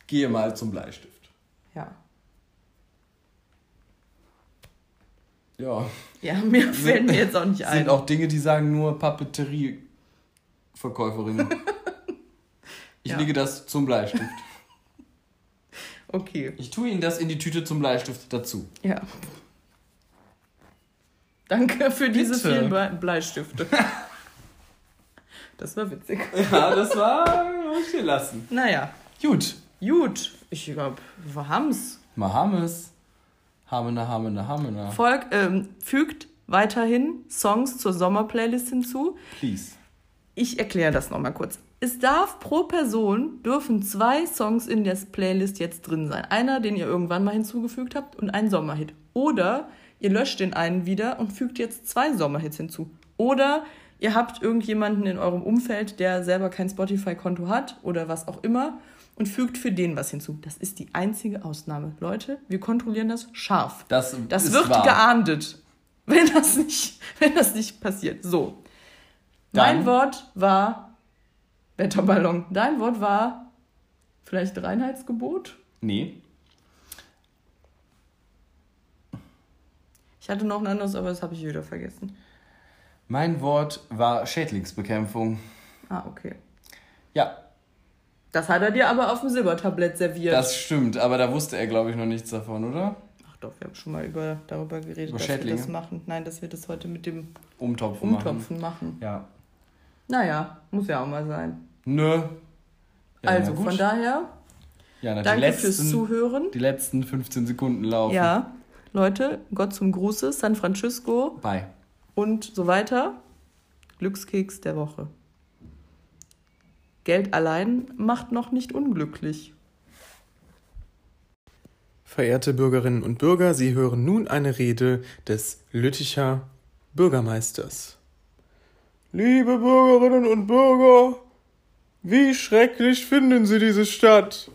Gehe mal zum Bleistift. Ja. Ja. Ja, mir fällt mir jetzt auch nicht ein. sind auch Dinge, die sagen nur Papeterie-Verkäuferin. Ich ja. lege das zum Bleistift. Okay. Ich tue Ihnen das in die Tüte zum Bleistift dazu. Ja. Danke für Bitte. diese vielen Bleistifte. Das war witzig. Ja, das war. Muss ich dir lassen. Naja. Gut. Gut. Ich glaube, wir haben's. Wir haben Hamena, Hamena, Hamena. Volk ähm, fügt weiterhin Songs zur Sommerplaylist hinzu. Please. Ich erkläre das nochmal kurz. Es darf pro Person dürfen zwei Songs in der Playlist jetzt drin sein. Einer, den ihr irgendwann mal hinzugefügt habt und ein Sommerhit. Oder ihr löscht den einen wieder und fügt jetzt zwei Sommerhits hinzu. Oder ihr habt irgendjemanden in eurem Umfeld, der selber kein Spotify-Konto hat oder was auch immer und fügt für den was hinzu. Das ist die einzige Ausnahme. Leute, wir kontrollieren das scharf. Das, das wird wahr. geahndet, wenn das, nicht, wenn das nicht passiert. So. Dann. Mein Wort war Wetterballon. Dein Wort war vielleicht Reinheitsgebot? Nee. Ich hatte noch ein anderes, aber das habe ich wieder vergessen. Mein Wort war Schädlingsbekämpfung. Ah, okay. Ja, das hat er dir aber auf dem Silbertablett serviert. Das stimmt, aber da wusste er, glaube ich, noch nichts davon, oder? Ach doch, wir haben schon mal über, darüber geredet, über dass wir das machen. Nein, dass wir das heute mit dem Umtopfen, Umtopfen machen. machen. Ja. Naja, muss ja auch mal sein. Nö. Ja, also von daher, ja, na, danke letzten, fürs Zuhören. Die letzten 15 Sekunden laufen. Ja, Leute, Gott zum Gruße, San Francisco. Bye. Und so weiter. Glückskeks der Woche. Geld allein macht noch nicht unglücklich. Verehrte Bürgerinnen und Bürger, Sie hören nun eine Rede des Lütticher Bürgermeisters. Liebe Bürgerinnen und Bürger, wie schrecklich finden Sie diese Stadt?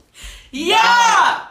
Ja!